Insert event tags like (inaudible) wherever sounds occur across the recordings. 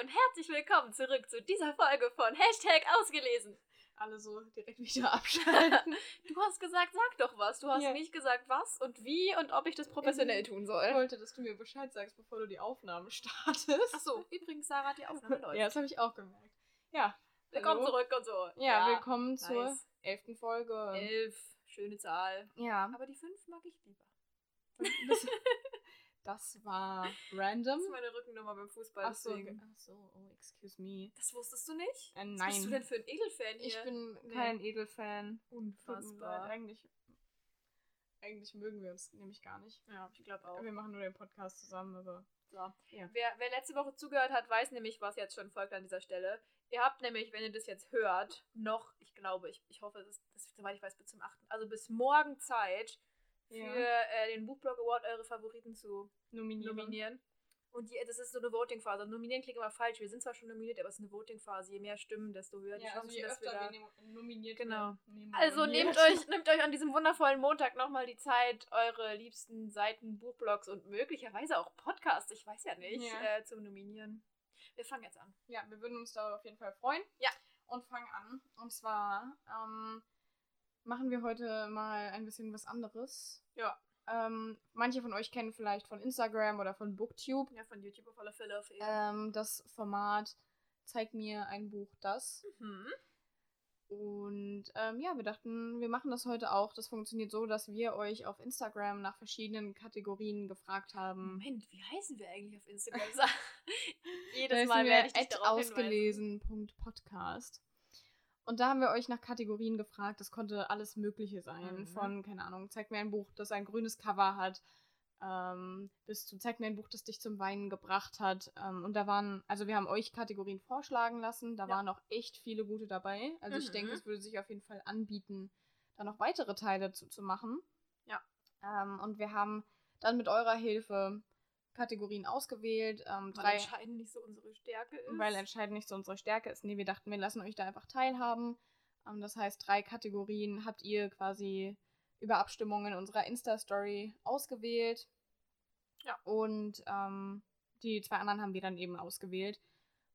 Und herzlich willkommen zurück zu dieser Folge von Hashtag ausgelesen. Alle so direkt wieder abschalten. (laughs) Du hast gesagt, sag doch was. Du hast Ja. nicht gesagt, was und wie und ob ich das professionell tun ich soll. wollte, dass du mir Bescheid sagst, bevor du die Aufnahme startest. Achso, übrigens, Sarah hat die (laughs) Aufnahme läuft. Ja, das habe ich auch gemerkt. Ja. Willkommen hallo. zurück und so. Ja, willkommen zur nice. elften Folge. Elf, schöne Zahl. Ja. Aber die fünf mag ich lieber. (laughs) Das, war random. Das ist meine Rückennummer beim Fußball. Ach so, ach so, oh, excuse me. Das wusstest du nicht? Äh, Was bist du nein, denn für ein Edelfan hier? ich bin Nee. kein Edelfan. Unfassbar. Eigentlich, eigentlich mögen wir uns nämlich gar nicht. Ja, ich glaube auch. Wir machen nur den Podcast zusammen, aber So. Ja. Wer, wer letzte Woche zugehört hat, weiß nämlich, was jetzt schon folgt an dieser Stelle. Ihr habt nämlich, wenn ihr das jetzt hört, noch, ich glaube, ich, ich hoffe, das ist, soweit ich weiß, bis zum 8., also bis morgen Zeit, für Ja. äh, den Buchblog Award eure Favoriten zu nominieren. nominieren. Und die, das ist so eine Voting-Phase. Nominieren klingt immer falsch. Wir sind zwar schon nominiert, aber es ist eine Voting-Phase. Je mehr Stimmen, desto höher die Ja, Chancen, also dass wir da... wir nom- nominiert Genau. Also nominiert. nehmt euch, nehmt euch an diesem wundervollen Montag nochmal die Zeit, eure liebsten Seiten, Buchblogs und möglicherweise auch Podcasts, ich weiß ja nicht, Ja. äh, zu nominieren. Wir fangen jetzt an. Ja, wir würden uns da auf jeden Fall freuen. Ja. Und fangen an. Und zwar ähm, machen wir heute mal ein bisschen was anderes. Ja. Ähm, manche von euch kennen vielleicht von Instagram oder von Booktube Ja, von YouTube auf alle Fälle auf ähm, das Format Zeig mir ein Buch das. mhm. Und ähm, ja, wir dachten, wir machen das heute auch. Das funktioniert so, dass wir euch auf Instagram nach verschiedenen Kategorien gefragt haben. Moment, wie heißen wir eigentlich auf Instagram? (laughs) Jedes Mal werde ich dich darauf ausgelesen.podcast. Und da haben wir euch nach Kategorien gefragt. Das konnte alles Mögliche sein. Mhm. Von, keine Ahnung, zeig mir ein Buch, das ein grünes Cover hat, ähm, bis zu zeig mir ein Buch, das dich zum Weinen gebracht hat. Ähm, und da waren, also wir haben euch Kategorien vorschlagen lassen. Da Ja. waren auch echt viele gute dabei. Also ich Mhm. denke, es würde sich auf jeden Fall anbieten, da noch weitere Teile zu, zu machen. Ja. Ähm, und wir haben dann mit eurer Hilfe Kategorien ausgewählt. Ähm, Weil drei, entscheidend nicht so unsere Stärke ist. weil entscheidend nicht so unsere Stärke ist. Nee, wir dachten, wir lassen euch da einfach teilhaben. Ähm, das heißt, drei Kategorien habt ihr quasi über Abstimmungen in unserer Insta-Story ausgewählt. Ja. Und ähm, die zwei anderen haben wir dann eben ausgewählt,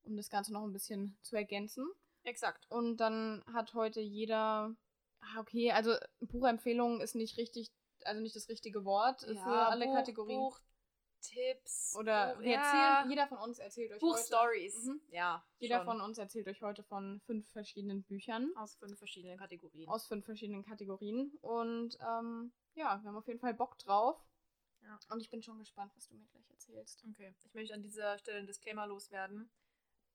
um das Ganze noch ein bisschen zu ergänzen. Exakt. Und dann hat heute jeder, ah, okay, also Buchempfehlung ist nicht richtig, also nicht das richtige Wort für alle Buch, Kategorien. Buchtipps. Oder Buch, wir ja, erzählen, jeder von uns erzählt euch heute. Buchstories. Mhm. Ja. Jeder schon. von uns erzählt euch heute von fünf verschiedenen Büchern Aus fünf verschiedenen Kategorien. aus fünf verschiedenen Kategorien. Und ähm, ja, wir haben auf jeden Fall Bock drauf. Ja. Und ich bin schon gespannt, was du mir gleich erzählst. Okay. Ich möchte an dieser Stelle einen Disclaimer loswerden,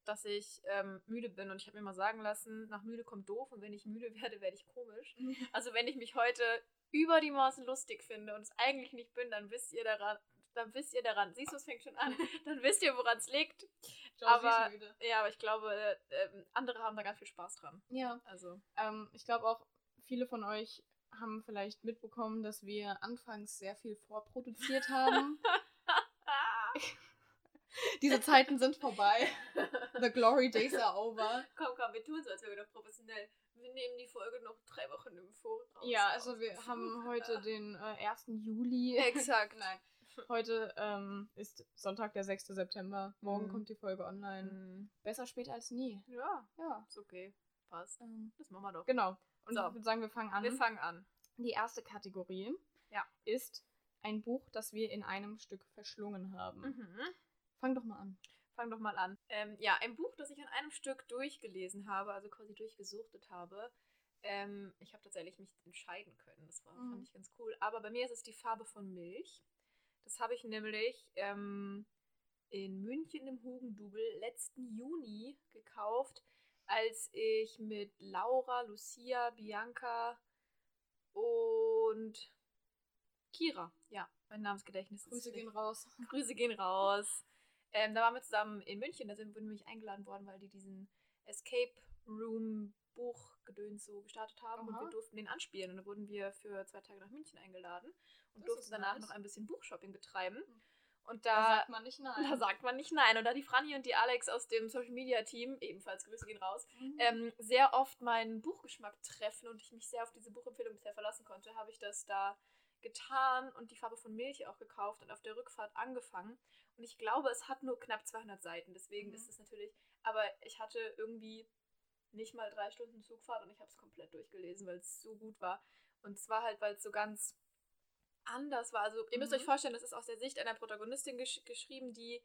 dass ich ähm, müde bin und ich habe mir mal sagen lassen, nach müde kommt doof und wenn ich müde werde, werde ich komisch. (laughs) Also wenn ich mich heute über die Maßen lustig finde und es eigentlich nicht bin, dann wisst ihr daran, dann wisst ihr daran, siehst du, es fängt schon an, (laughs) dann wisst ihr, woran es liegt. Josie Aber-. Ja, aber ich glaube, äh, andere haben da ganz viel Spaß dran. Ja, Also, ähm, ich glaube auch, viele von euch haben vielleicht mitbekommen, dass wir anfangs sehr viel vorproduziert haben. (laughs) Diese Zeiten sind vorbei. (laughs) The glory days are over. komm, komm, wir tun so, als wären wir doch professionell. Wir nehmen die Folge noch drei Wochen im Voraus. Ja, also wir haben heute den äh, 1. Juli. Exakt. Nein. Heute ähm, ist Sonntag, der 6. September. Morgen Mhm. kommt die Folge online. Mhm. Besser spät als nie. Ja, Ja. ist okay. Passt. Ähm, Das machen wir doch. genau. Und So. ich würde sagen, wir fangen an. Wir fangen an. die erste Kategorie Ja. ist ein Buch, das wir in einem Stück verschlungen haben. Mhm. Fang doch mal an. Fang doch mal an. Ähm, ja, ein Buch, das ich an einem Stück durchgelesen habe, also quasi durchgesuchtet habe. Ähm, ich habe tatsächlich mich entscheiden können. Das war, Mhm. fand ich ganz cool. Aber bei mir ist es die Farbe von Milch. Das habe ich nämlich ähm, in München im Hugendubel letzten Juni gekauft, als ich mit Laura, Lucia, Bianca und Kira, ja, mein Namensgedächtnis ist Grüße gehen raus. (laughs) Grüße gehen raus. Ähm, da waren wir zusammen in München, da sind wir nämlich eingeladen worden, weil die diesen Escape Room Buchgedöns so gestartet haben und Aha. wir durften den anspielen. Und da wurden wir für zwei Tage nach München eingeladen und Das durften ist danach nice. noch ein bisschen Buchshopping betreiben. Mhm. Und Da da, sagt man nicht nein. (laughs) da sagt man nicht nein. Und da die Franny und die Alex aus dem Social Media Team, ebenfalls Grüße gehen raus, Mhm. ähm, sehr oft meinen Buchgeschmack treffen und ich mich sehr auf diese Buchempfehlung bisher verlassen konnte, habe ich das da getan und die Farbe von Milch auch gekauft und auf der Rückfahrt angefangen. Und ich glaube, es hat nur knapp 200 Seiten. Deswegen Mhm. ist es natürlich. Aber ich hatte irgendwie nicht mal drei Stunden Zugfahrt und ich habe es komplett durchgelesen, weil es so gut war. Und zwar halt, weil es so ganz anders war. Also ihr müsst Mhm. euch vorstellen, das ist aus der Sicht einer Protagonistin gesch geschrieben, die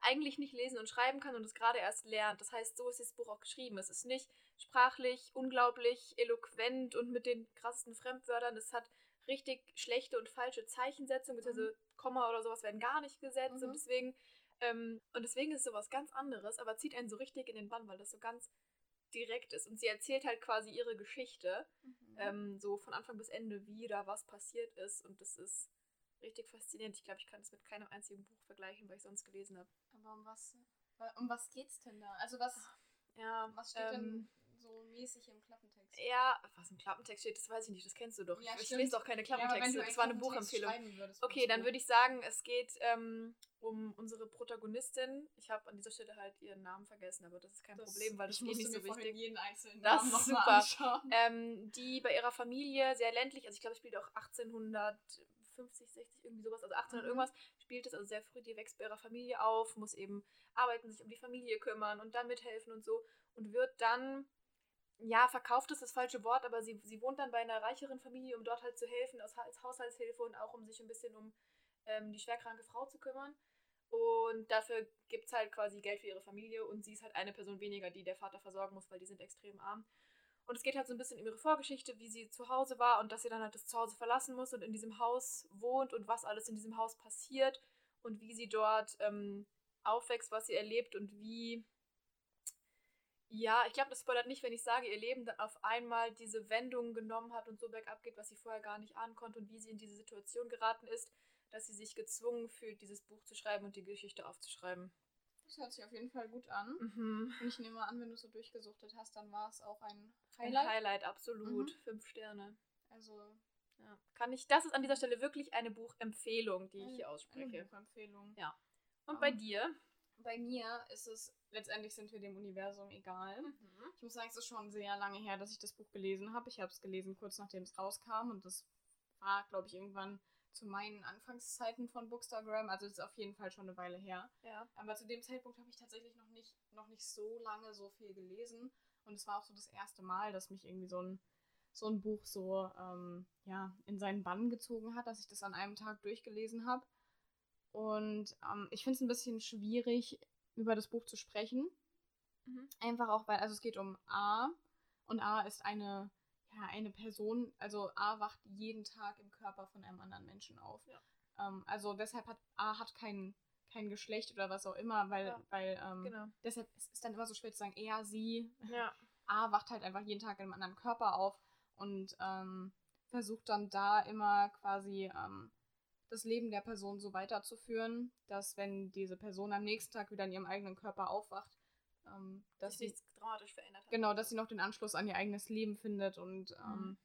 eigentlich nicht lesen und schreiben kann und es gerade erst lernt. Das heißt, so ist das Buch auch geschrieben. Es ist nicht sprachlich unglaublich eloquent und mit den krassesten Fremdwörtern. Es hat richtig schlechte und falsche Zeichensetzungen, beziehungsweise Komma oder sowas werden gar nicht gesetzt Mhm. und deswegen ähm, und deswegen ist es sowas ganz anderes, aber zieht einen so richtig in den Bann, weil das so ganz direkt ist. Und sie erzählt halt quasi ihre Geschichte, Mhm. Ähm, so von Anfang bis Ende, wie da was passiert ist. Und das ist richtig faszinierend. Ich glaube, ich kann es mit keinem einzigen Buch vergleichen, weil ich sonst gelesen habe. Aber um was, um was geht's denn da? Also was, Ja, was steht denn ähm, so mäßig im Klappentext? Ja, was im Klappentext steht, das weiß ich nicht, das kennst du doch. Ja, ich stimmt. lese doch keine Ja, Klappentexte, einen das war eine Buchempfehlung. würdest, Okay, dann würde ich sagen, es geht ähm, um unsere Protagonistin. Ich habe an dieser Stelle halt ihren Namen vergessen, aber das ist kein Problem, weil das ich ist nicht so wichtig. jeden einzelnen Das Namen ist super. Ähm, die bei ihrer Familie sehr ländlich, also ich glaube, es spielt auch 1850, 60, irgendwie sowas, also 1800 Mhm. irgendwas, spielt es also sehr früh, die wächst bei ihrer Familie auf, muss eben arbeiten, sich um die Familie kümmern und da mithelfen und so und wird dann, ja, verkauft ist das falsche Wort, aber sie, sie wohnt dann bei einer reicheren Familie, um dort halt zu helfen, als, als Haushaltshilfe und auch um sich ein bisschen um ähm, die schwerkranke Frau zu kümmern. Und dafür gibt es halt quasi Geld für ihre Familie und sie ist halt eine Person weniger, die der Vater versorgen muss, weil die sind extrem arm. Und es geht halt so ein bisschen um ihre Vorgeschichte, wie sie zu Hause war und dass sie dann halt das Zuhause verlassen muss und in diesem Haus wohnt und was alles in diesem Haus passiert und wie sie dort ähm, aufwächst, was sie erlebt und wie. Ja, ich glaube, das spoilert nicht, wenn ich sage, ihr Leben dann auf einmal diese Wendung genommen hat und so bergab geht, was sie vorher gar nicht ahnen konnte und wie sie in diese Situation geraten ist, dass sie sich gezwungen fühlt, dieses Buch zu schreiben und die Geschichte aufzuschreiben. Das hört sich auf jeden Fall gut an. Mhm. Und ich nehme an, wenn du es so durchgesuchtet hast, dann war es auch ein Ein Highlight. Highlight, absolut. Mhm. Fünf Sterne. Also Ja. Kann ich, das ist an dieser Stelle wirklich eine Buchempfehlung, die ich hier eine ausspreche. Buchempfehlung. Ja. Und bei Ähm, dir? Bei mir ist es, letztendlich sind wir dem Universum egal. Mhm. Ich muss sagen, es ist schon sehr lange her, dass ich das Buch gelesen habe. Ich habe es gelesen kurz nachdem es rauskam und das war, glaube ich, irgendwann zu meinen Anfangszeiten von Bookstagram. Also es ist auf jeden Fall schon eine Weile her. Ja. Aber zu dem Zeitpunkt habe ich tatsächlich noch nicht, noch nicht so lange so viel gelesen. Und es war auch so das erste Mal, dass mich irgendwie so ein, so ein Buch so ähm, ja, in seinen Bann gezogen hat, dass ich das an einem Tag durchgelesen habe. Und ähm, ich finde es ein bisschen schwierig, über das Buch zu sprechen. Mhm. Einfach auch, weil, also es geht um A und A ist eine, ja, eine Person, also A wacht jeden Tag im Körper von einem anderen Menschen auf. Ja. Ähm, also deshalb hat A hat kein, kein Geschlecht oder was auch immer, weil, Ja. weil ähm, Genau. deshalb ist es dann immer so schwer zu sagen, er, sie. Ja. (laughs) A wacht halt einfach jeden Tag in einem anderen Körper auf und ähm, versucht dann da immer quasi ähm, das Leben der Person so weiterzuführen, dass wenn diese Person am nächsten Tag wieder in ihrem eigenen Körper aufwacht, ähm, dass sie sich nichts dramatisch verändert hat. genau, dass sie noch den Anschluss an ihr eigenes Leben findet und ähm,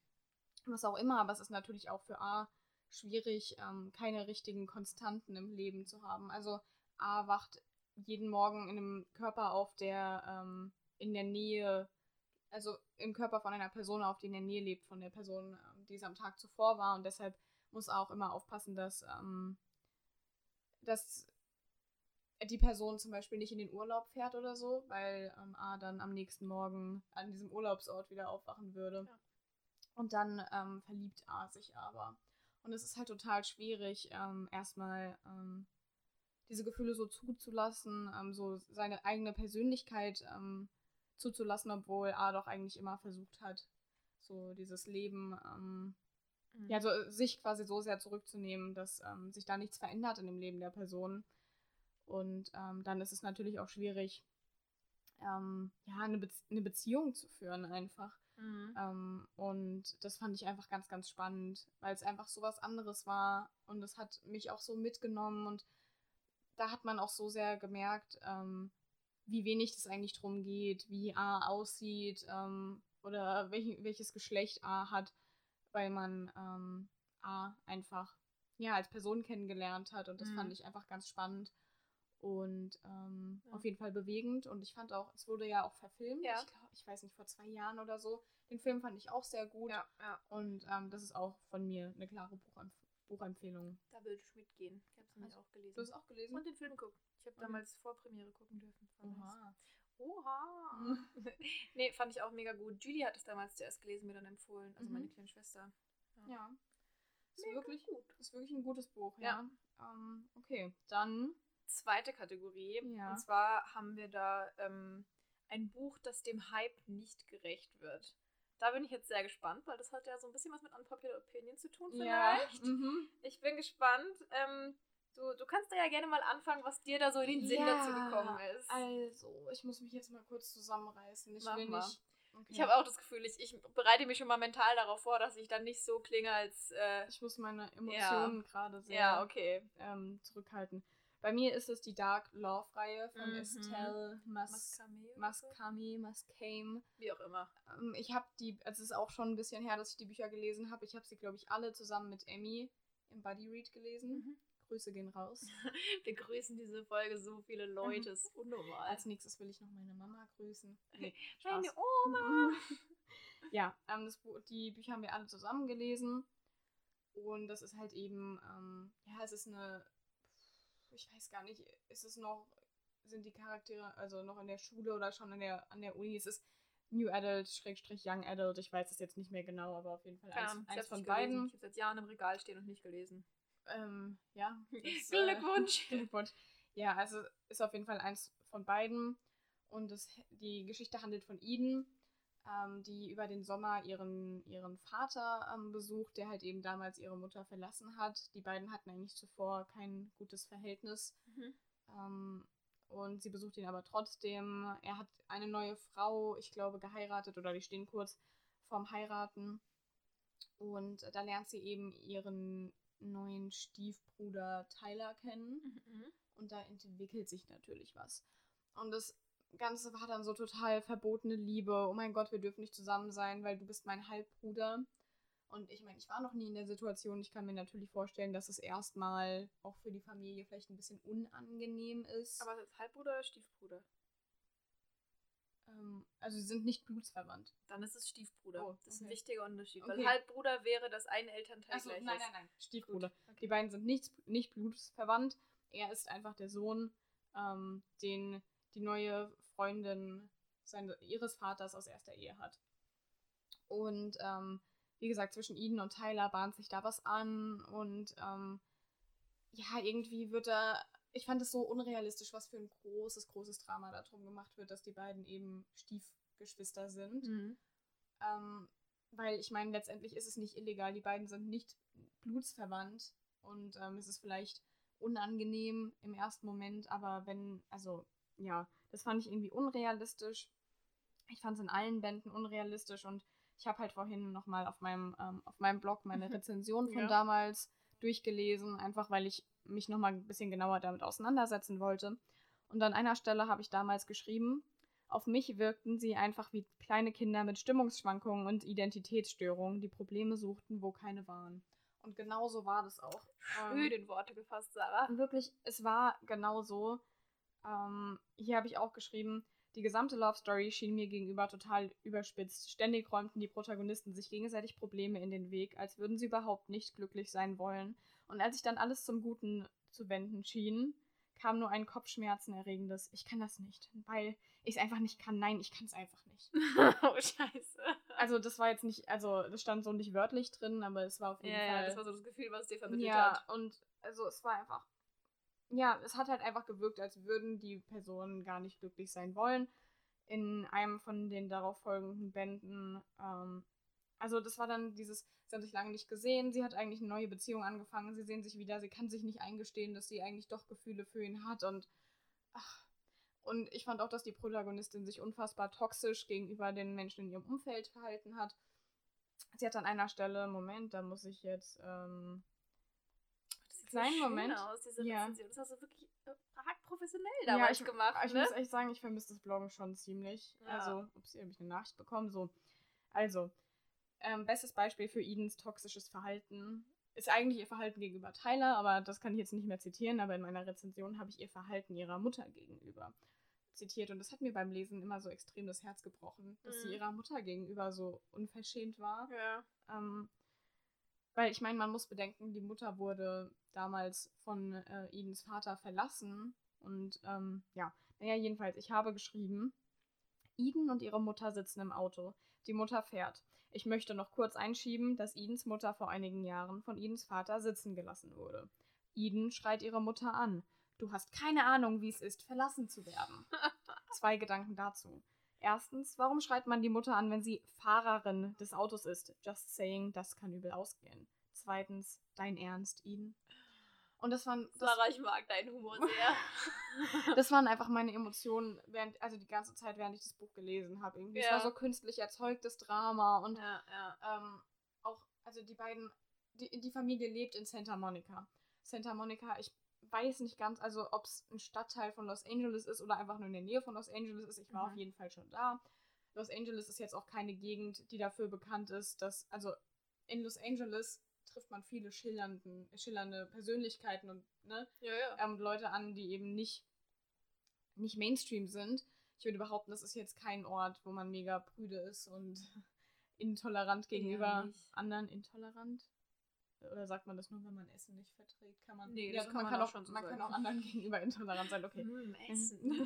was auch immer. Aber es ist natürlich auch für A schwierig, ähm, keine richtigen Konstanten im Leben zu haben. Also A wacht jeden Morgen in einem Körper auf, der ähm, in der Nähe, also im Körper von einer Person auf, die in der Nähe lebt von der Person, ähm, die es am Tag zuvor war. Und deshalb muss auch immer aufpassen, dass, ähm, dass die Person zum Beispiel nicht in den Urlaub fährt oder so, weil ähm, A dann am nächsten Morgen an diesem Urlaubsort wieder aufwachen würde. Ja. Und dann ähm, verliebt A sich aber. Und es ist halt total schwierig, ähm, erstmal ähm, diese Gefühle so zuzulassen, ähm, so seine eigene Persönlichkeit zuzulassen, obwohl A doch eigentlich immer versucht hat, so dieses Leben, ähm. Ja, also äh, sich quasi so sehr zurückzunehmen, dass ähm, sich da nichts verändert in dem Leben der Person. Und ähm, dann ist es natürlich auch schwierig, ähm, ja, eine, Bezie eine Beziehung zu führen einfach. Mhm. Ähm, und das fand ich einfach ganz, ganz spannend, weil es einfach so was anderes war und es hat mich auch so mitgenommen und da hat man auch so sehr gemerkt, ähm, wie wenig das eigentlich drum geht, wie A aussieht ähm, oder welch, welches Geschlecht A hat, weil man ähm, A einfach ja als Person kennengelernt hat und das Mhm. fand ich einfach ganz spannend und ähm, Ja. auf jeden Fall bewegend und ich fand auch, es wurde ja auch verfilmt, Ja. ich glaube, ich weiß nicht, vor zwei Jahren oder so. Den Film fand ich auch sehr gut Ja, und ähm, das ist auch von mir eine klare Buchempfehlungen. Da würde ich mitgehen. Ich habe es nämlich auch gelesen. Du hast auch gelesen? Und den Film geguckt. Ich habe damals Vorpremiere gucken dürfen. Nice. Oha. (laughs) Nee, fand ich auch mega gut. Julie hat es damals zuerst gelesen, mir dann empfohlen. Also Mhm. meine kleine Schwester. Ja. Ist Mega wirklich gut. Ist wirklich ein gutes Buch, Ja. ja. Ähm, okay, dann. Zweite Kategorie. Ja. Und zwar haben wir da ähm, ein Buch, das dem Hype nicht gerecht wird. Da bin ich jetzt sehr gespannt, weil das hat ja so ein bisschen was mit Unpopular Opinion zu tun vielleicht. Mhm. Ich bin gespannt. Ähm, du, du kannst da ja gerne mal anfangen, was dir da so in den Sinn Ja, dazu gekommen ist. Also, ich muss mich jetzt mal kurz zusammenreißen. Ich Mach will mal. nicht. Okay. Ich habe auch das Gefühl, ich, ich bereite mich schon mal mental darauf vor, dass ich dann nicht so klinge als. Äh, Ich muss meine Emotionen gerade sehr ja, okay. ähm, zurückhalten. Bei mir ist es die Dark Love-Reihe von Mhm. Estelle Mas Mascame Mascame. Wie auch immer. Ähm, ich habe die, also es ist auch schon ein bisschen her, dass ich die Bücher gelesen habe. Ich habe sie, glaube ich, alle zusammen mit Emmy im Buddy Read gelesen. Mhm. Grüße gehen raus. (laughs) Wir grüßen diese Folge so viele Leute, ist unnormal. Als nächstes will ich noch meine Mama grüßen. Nee, (laughs) Meine. Oma. (laughs) ja, ähm, das, die Bücher haben wir alle zusammen gelesen. Und das ist halt eben, ähm, ja, es ist eine, ich weiß gar nicht, ist es noch, sind die Charaktere also noch in der Schule oder schon an der, an der Uni? Es ist New Adult, Schrägstrich Young Adult, ich weiß es jetzt nicht mehr genau, aber auf jeden Fall eins, ich eins von gelesen. beiden. Ich habe seit Jahren im Regal stehen und nicht gelesen. Ähm, ja. das, äh, Glückwunsch. (laughs) Glückwunsch. Ja, also ist auf jeden Fall eins von beiden. Und es, die Geschichte handelt von Eden, ähm, die über den Sommer ihren, ihren Vater ähm, besucht, der halt eben damals ihre Mutter verlassen hat. Die beiden hatten eigentlich zuvor kein gutes Verhältnis. Mhm. Ähm, und sie besucht ihn aber trotzdem. Er hat eine neue Frau, ich glaube, geheiratet oder die stehen kurz vorm Heiraten. Und da lernt sie eben ihren neuen Stiefbruder Tyler kennen. Mhm. Und da entwickelt sich natürlich was. Und das Ganze war dann so total verbotene Liebe. Oh mein Gott, wir dürfen nicht zusammen sein, weil du bist mein Halbbruder. Und ich meine, ich war noch nie in der Situation. Ich kann mir natürlich vorstellen, dass es erstmal auch für die Familie vielleicht ein bisschen unangenehm ist. Aber ist das Halbbruder oder Stiefbruder? Ähm, also sie sind nicht blutsverwandt. Dann ist es Stiefbruder. Oh, Das ist ein okay. wichtiger Unterschied. Okay. Weil Halbbruder wäre, dass ein Elternteil Achso, gleich nein, ist. nein, nein. Stiefbruder. Gut, okay. Die beiden sind nicht, nicht blutsverwandt. Er ist einfach der Sohn, ähm, den die neue Freundin seine, ihres Vaters aus erster Ehe hat. Und ähm, wie gesagt, zwischen Eden und Tyler bahnt sich da was an und ähm, ja, irgendwie wird da. Ich fand es so unrealistisch, was für ein großes, großes Drama darum gemacht wird, dass die beiden eben Stiefgeschwister sind. Mhm. Ähm, weil ich meine, letztendlich ist es nicht illegal. Die beiden sind nicht blutsverwandt. Und ähm, es ist vielleicht unangenehm im ersten Moment, aber wenn, also ja, das fand ich irgendwie unrealistisch. Ich fand es in allen Bänden unrealistisch und ich habe halt vorhin nochmal auf meinem, ähm, auf meinem Blog meine (laughs) Rezension von Ja. damals durchgelesen, einfach weil ich mich nochmal ein bisschen genauer damit auseinandersetzen wollte. Und an einer Stelle habe ich damals geschrieben, auf mich wirkten sie einfach wie kleine Kinder mit Stimmungsschwankungen und Identitätsstörungen, die Probleme suchten, wo keine waren. Und genau so war das auch. Schön in Worte gefasst, Sarah. Wirklich, es war genau so. Ähm, hier habe ich auch geschrieben, die gesamte Love Story schien mir gegenüber total überspitzt. Ständig räumten die Protagonisten sich gegenseitig Probleme in den Weg, als würden sie überhaupt nicht glücklich sein wollen. Und als sich dann alles zum Guten zu wenden schien, kam nur ein Kopfschmerzenerregendes. Ich kann das nicht, weil ich es einfach nicht kann. Nein, ich kann es einfach nicht. (laughs) oh, scheiße. Also das war jetzt nicht, also das stand so nicht wörtlich drin, aber es war auf jeden Ja, Fall. ja, das war so das Gefühl, was es dir vermittelt ja, hat. und also es war einfach. Ja, es hat halt einfach gewirkt, als würden die Personen gar nicht glücklich sein wollen. In einem von den darauf folgenden Bänden. Ähm, also das war dann dieses, sie haben sich lange nicht gesehen, sie hat eigentlich eine neue Beziehung angefangen, sie sehen sich wieder, sie kann sich nicht eingestehen, dass sie eigentlich doch Gefühle für ihn hat und ach. Und ich fand auch, dass die Protagonistin sich unfassbar toxisch gegenüber den Menschen in ihrem Umfeld verhalten hat. Sie hat an einer Stelle, Moment, da muss ich jetzt, ähm, Das sieht Kleinen so Moment. aus, diese Ja. Rezension. Das hast du wirklich äh, arg professionell damals ich, gemacht, Ich ne? muss echt sagen, ich vermisse das Bloggen schon ziemlich. Ja. Also, ups, hier habe ich eine Nachricht bekommen. So, also, ähm, bestes Beispiel für Edens toxisches Verhalten ist eigentlich ihr Verhalten gegenüber Tyler, aber das kann ich jetzt nicht mehr zitieren, aber in meiner Rezension habe ich ihr Verhalten ihrer Mutter gegenüber zitiert und das hat mir beim Lesen immer so extrem das Herz gebrochen, dass sie Mhm. ihrer Mutter gegenüber so unverschämt war. Ja. Ähm, Weil ich meine, man muss bedenken, die Mutter wurde damals von äh, Edens Vater verlassen. Und ähm, ja, naja, jedenfalls, ich habe geschrieben, Eden und ihre Mutter sitzen im Auto. Die Mutter fährt. Ich möchte noch kurz einschieben, dass Edens Mutter vor einigen Jahren von Edens Vater sitzen gelassen wurde. Eden schreit ihre Mutter an. Du hast keine Ahnung, wie es ist, verlassen zu werden. (laughs) Zwei Gedanken dazu. Erstens, warum schreit man die Mutter an, wenn sie Fahrerin des Autos ist? Just saying, das kann übel ausgehen. Zweitens, dein Ernst, Eden? Und das waren. Das, Sarah, ich mag deinen Humor (laughs) sehr. das waren einfach meine Emotionen, während, also die ganze Zeit, während ich das Buch gelesen habe. Irgendwie. Ja. Es war so künstlich erzeugtes Drama und ja, ja. ähm, auch, also die beiden, die, die Familie lebt in Santa Monica. Santa Monica, ich weiß nicht ganz, also ob es ein Stadtteil von Los Angeles ist oder einfach nur in der Nähe von Los Angeles ist. Ich war Mhm. auf jeden Fall schon da. Los Angeles ist jetzt auch keine Gegend, die dafür bekannt ist, dass, also in Los Angeles trifft man viele schillernde Persönlichkeiten und ne, Ja, ja. ähm, Leute an, die eben nicht, nicht Mainstream sind. Ich würde behaupten, das ist jetzt kein Ort, wo man mega prüde ist und (laughs) intolerant gegenüber nicht. anderen. Intolerant? Oder sagt man das nur, wenn man Essen nicht verträgt? Kann man, Nee, ja, das kann man kann auch schon so man kann sagen. auch anderen (laughs) gegenüber intolerant sein. Okay. Hm, Essen. (laughs)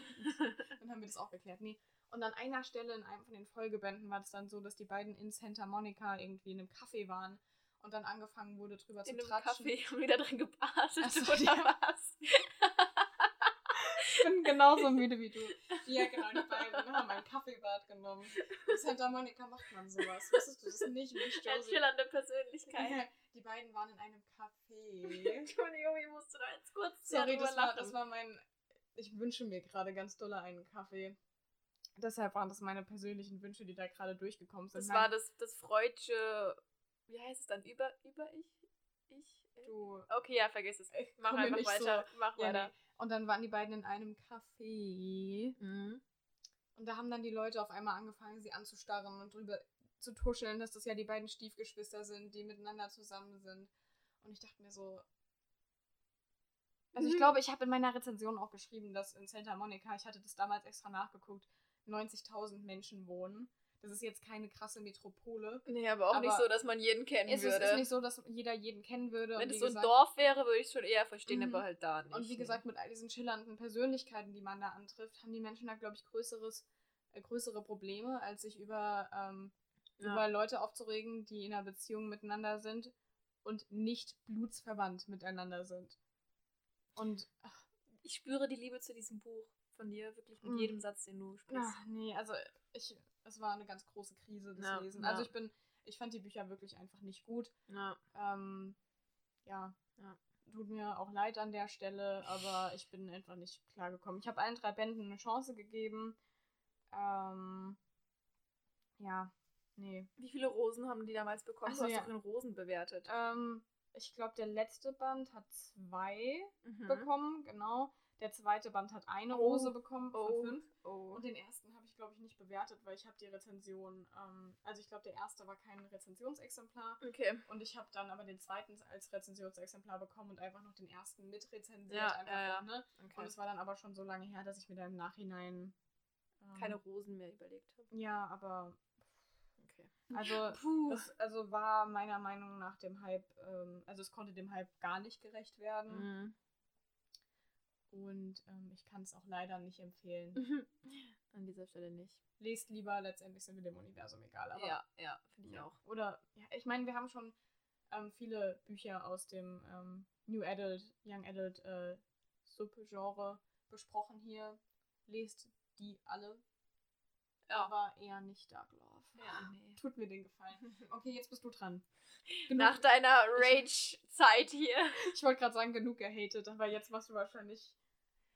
dann haben wir das auch geklärt. Nee. Und an einer Stelle in einem von den Folgebänden war es dann so, dass die beiden in Santa Monica irgendwie in einem Café waren und dann angefangen wurde, drüber In zu einem tratschen. Café und wieder drin gebadet so, oder ja. was? Ich bin genauso müde wie du. Ja, genau, die beiden haben ein Kaffeebad genommen. In Santa Monica macht man sowas. Wusstest du das nicht, Josie? schillernde Persönlichkeit. Die beiden waren in einem Café. Entschuldigung, ich musste da jetzt kurz Sorry, das war, das war mein. Ich wünsche mir gerade ganz dolle einen Kaffee. Deshalb waren das meine persönlichen Wünsche, die da gerade durchgekommen sind. Das war das, das Freudsche, wie heißt es dann, über, über ich? Ich? äh? Du. Okay, ja, vergiss es. Ich Mach komm einfach weiter. Mach Ja, weiter. nee. Und dann waren die beiden in einem Café. Mhm. Und da haben dann die Leute auf einmal angefangen, sie anzustarren und drüber zu tuscheln, dass das ja die beiden Stiefgeschwister sind, die miteinander zusammen sind. Und ich dachte mir so. Also ich Mhm. glaube, ich habe in meiner Rezension auch geschrieben, dass in Santa Monica, ich hatte das damals extra nachgeguckt, 90.000 Menschen wohnen. Das ist jetzt keine krasse Metropole. Nee, aber auch nicht Aber so, dass man jeden kennen Es ist, würde. ist nicht so, dass jeder jeden kennen würde. Wenn es so ein gesagt- Dorf wäre, würde ich schon eher verstehen, Mhm. aber halt da nicht. Und wie gesagt, mit all diesen schillernden Persönlichkeiten, die man da antrifft, haben die Menschen da, glaube ich, größeres, äh, größere Probleme, als sich über, ähm, Ja. über Leute aufzuregen, die in einer Beziehung miteinander sind und nicht blutsverwandt miteinander sind. Und ach, ich spüre die Liebe zu diesem Buch von dir, wirklich mit Mhm. jedem Satz, den du sprichst. ach, nee, also ich, es war eine ganz große Krise, das Ja, Lesen. ja. Also ich bin, ich fand die Bücher wirklich einfach nicht gut. Ja. Ähm, ja. Ja. Tut mir auch leid an der Stelle, aber ich bin einfach nicht klargekommen. Ich habe allen drei Bänden eine Chance gegeben. Ähm, ja, nee. Wie viele Rosen haben die damals bekommen? Ach so, du hast doch in Rosen bewertet. Ähm, ich glaube, der letzte Band hat zwei Mhm. bekommen, genau. Der zweite Band hat eine Oh. Rose bekommen von Oh. fünf. Oh. Und den ersten habe ich, glaube ich, nicht bewertet, weil ich habe die Rezension, ähm, also ich glaube, der erste war kein Rezensionsexemplar. Okay. Und ich habe dann aber den zweiten als Rezensionsexemplar bekommen und einfach noch den ersten mitrezensiert. Ja, einfach ja. so, ne? Und okay. es war dann aber schon so lange her, dass ich mir dann im Nachhinein. Ähm, Keine Rosen mehr überlegt habe. Ja, aber. Okay. Also, (laughs) Puh. das also war meiner Meinung nach dem Hype, ähm, also es konnte dem Hype gar nicht gerecht werden. Mhm. Und ähm, ich kann es auch leider nicht empfehlen. (laughs) An dieser Stelle nicht. Lest lieber, letztendlich sind wir dem Universum egal. Aber, ja, ja, finde ich Ja. auch. Oder, ja, ich meine, wir haben schon ähm, viele Bücher aus dem ähm, New Adult, Young Adult äh, Subgenre besprochen hier. Lest die alle, Ja. aber eher nicht Dark Love. Ja, nee. Tut mir den Gefallen. (laughs) Okay, jetzt bist du dran. Nach deiner Rage-Zeit hier. ich wollte gerade sagen, genug gehatet, aber jetzt machst du wahrscheinlich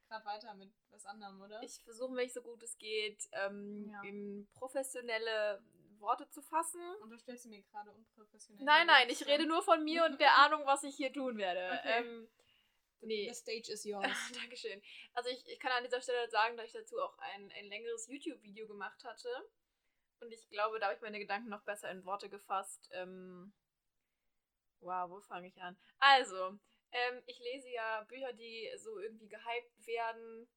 gerade weiter mit was anderem, oder? Ich versuche mich so gut es geht, ähm, Ja. in professionelle Worte zu fassen. Unterstellst du mir gerade unprofessionell? Nein, nein, ich rede nur von mir und der (laughs) Ahnung, was ich hier tun werde. Okay. Ähm, nee. The stage is yours. (laughs) Dankeschön. Also ich, ich kann an dieser Stelle sagen, dass ich dazu auch ein, ein längeres YouTube-Video gemacht hatte. Und ich glaube, da habe ich meine Gedanken noch besser in Worte gefasst. Ähm, wow, wo fange ich an? Also, ähm, ich lese ja Bücher, die so irgendwie gehypt werden.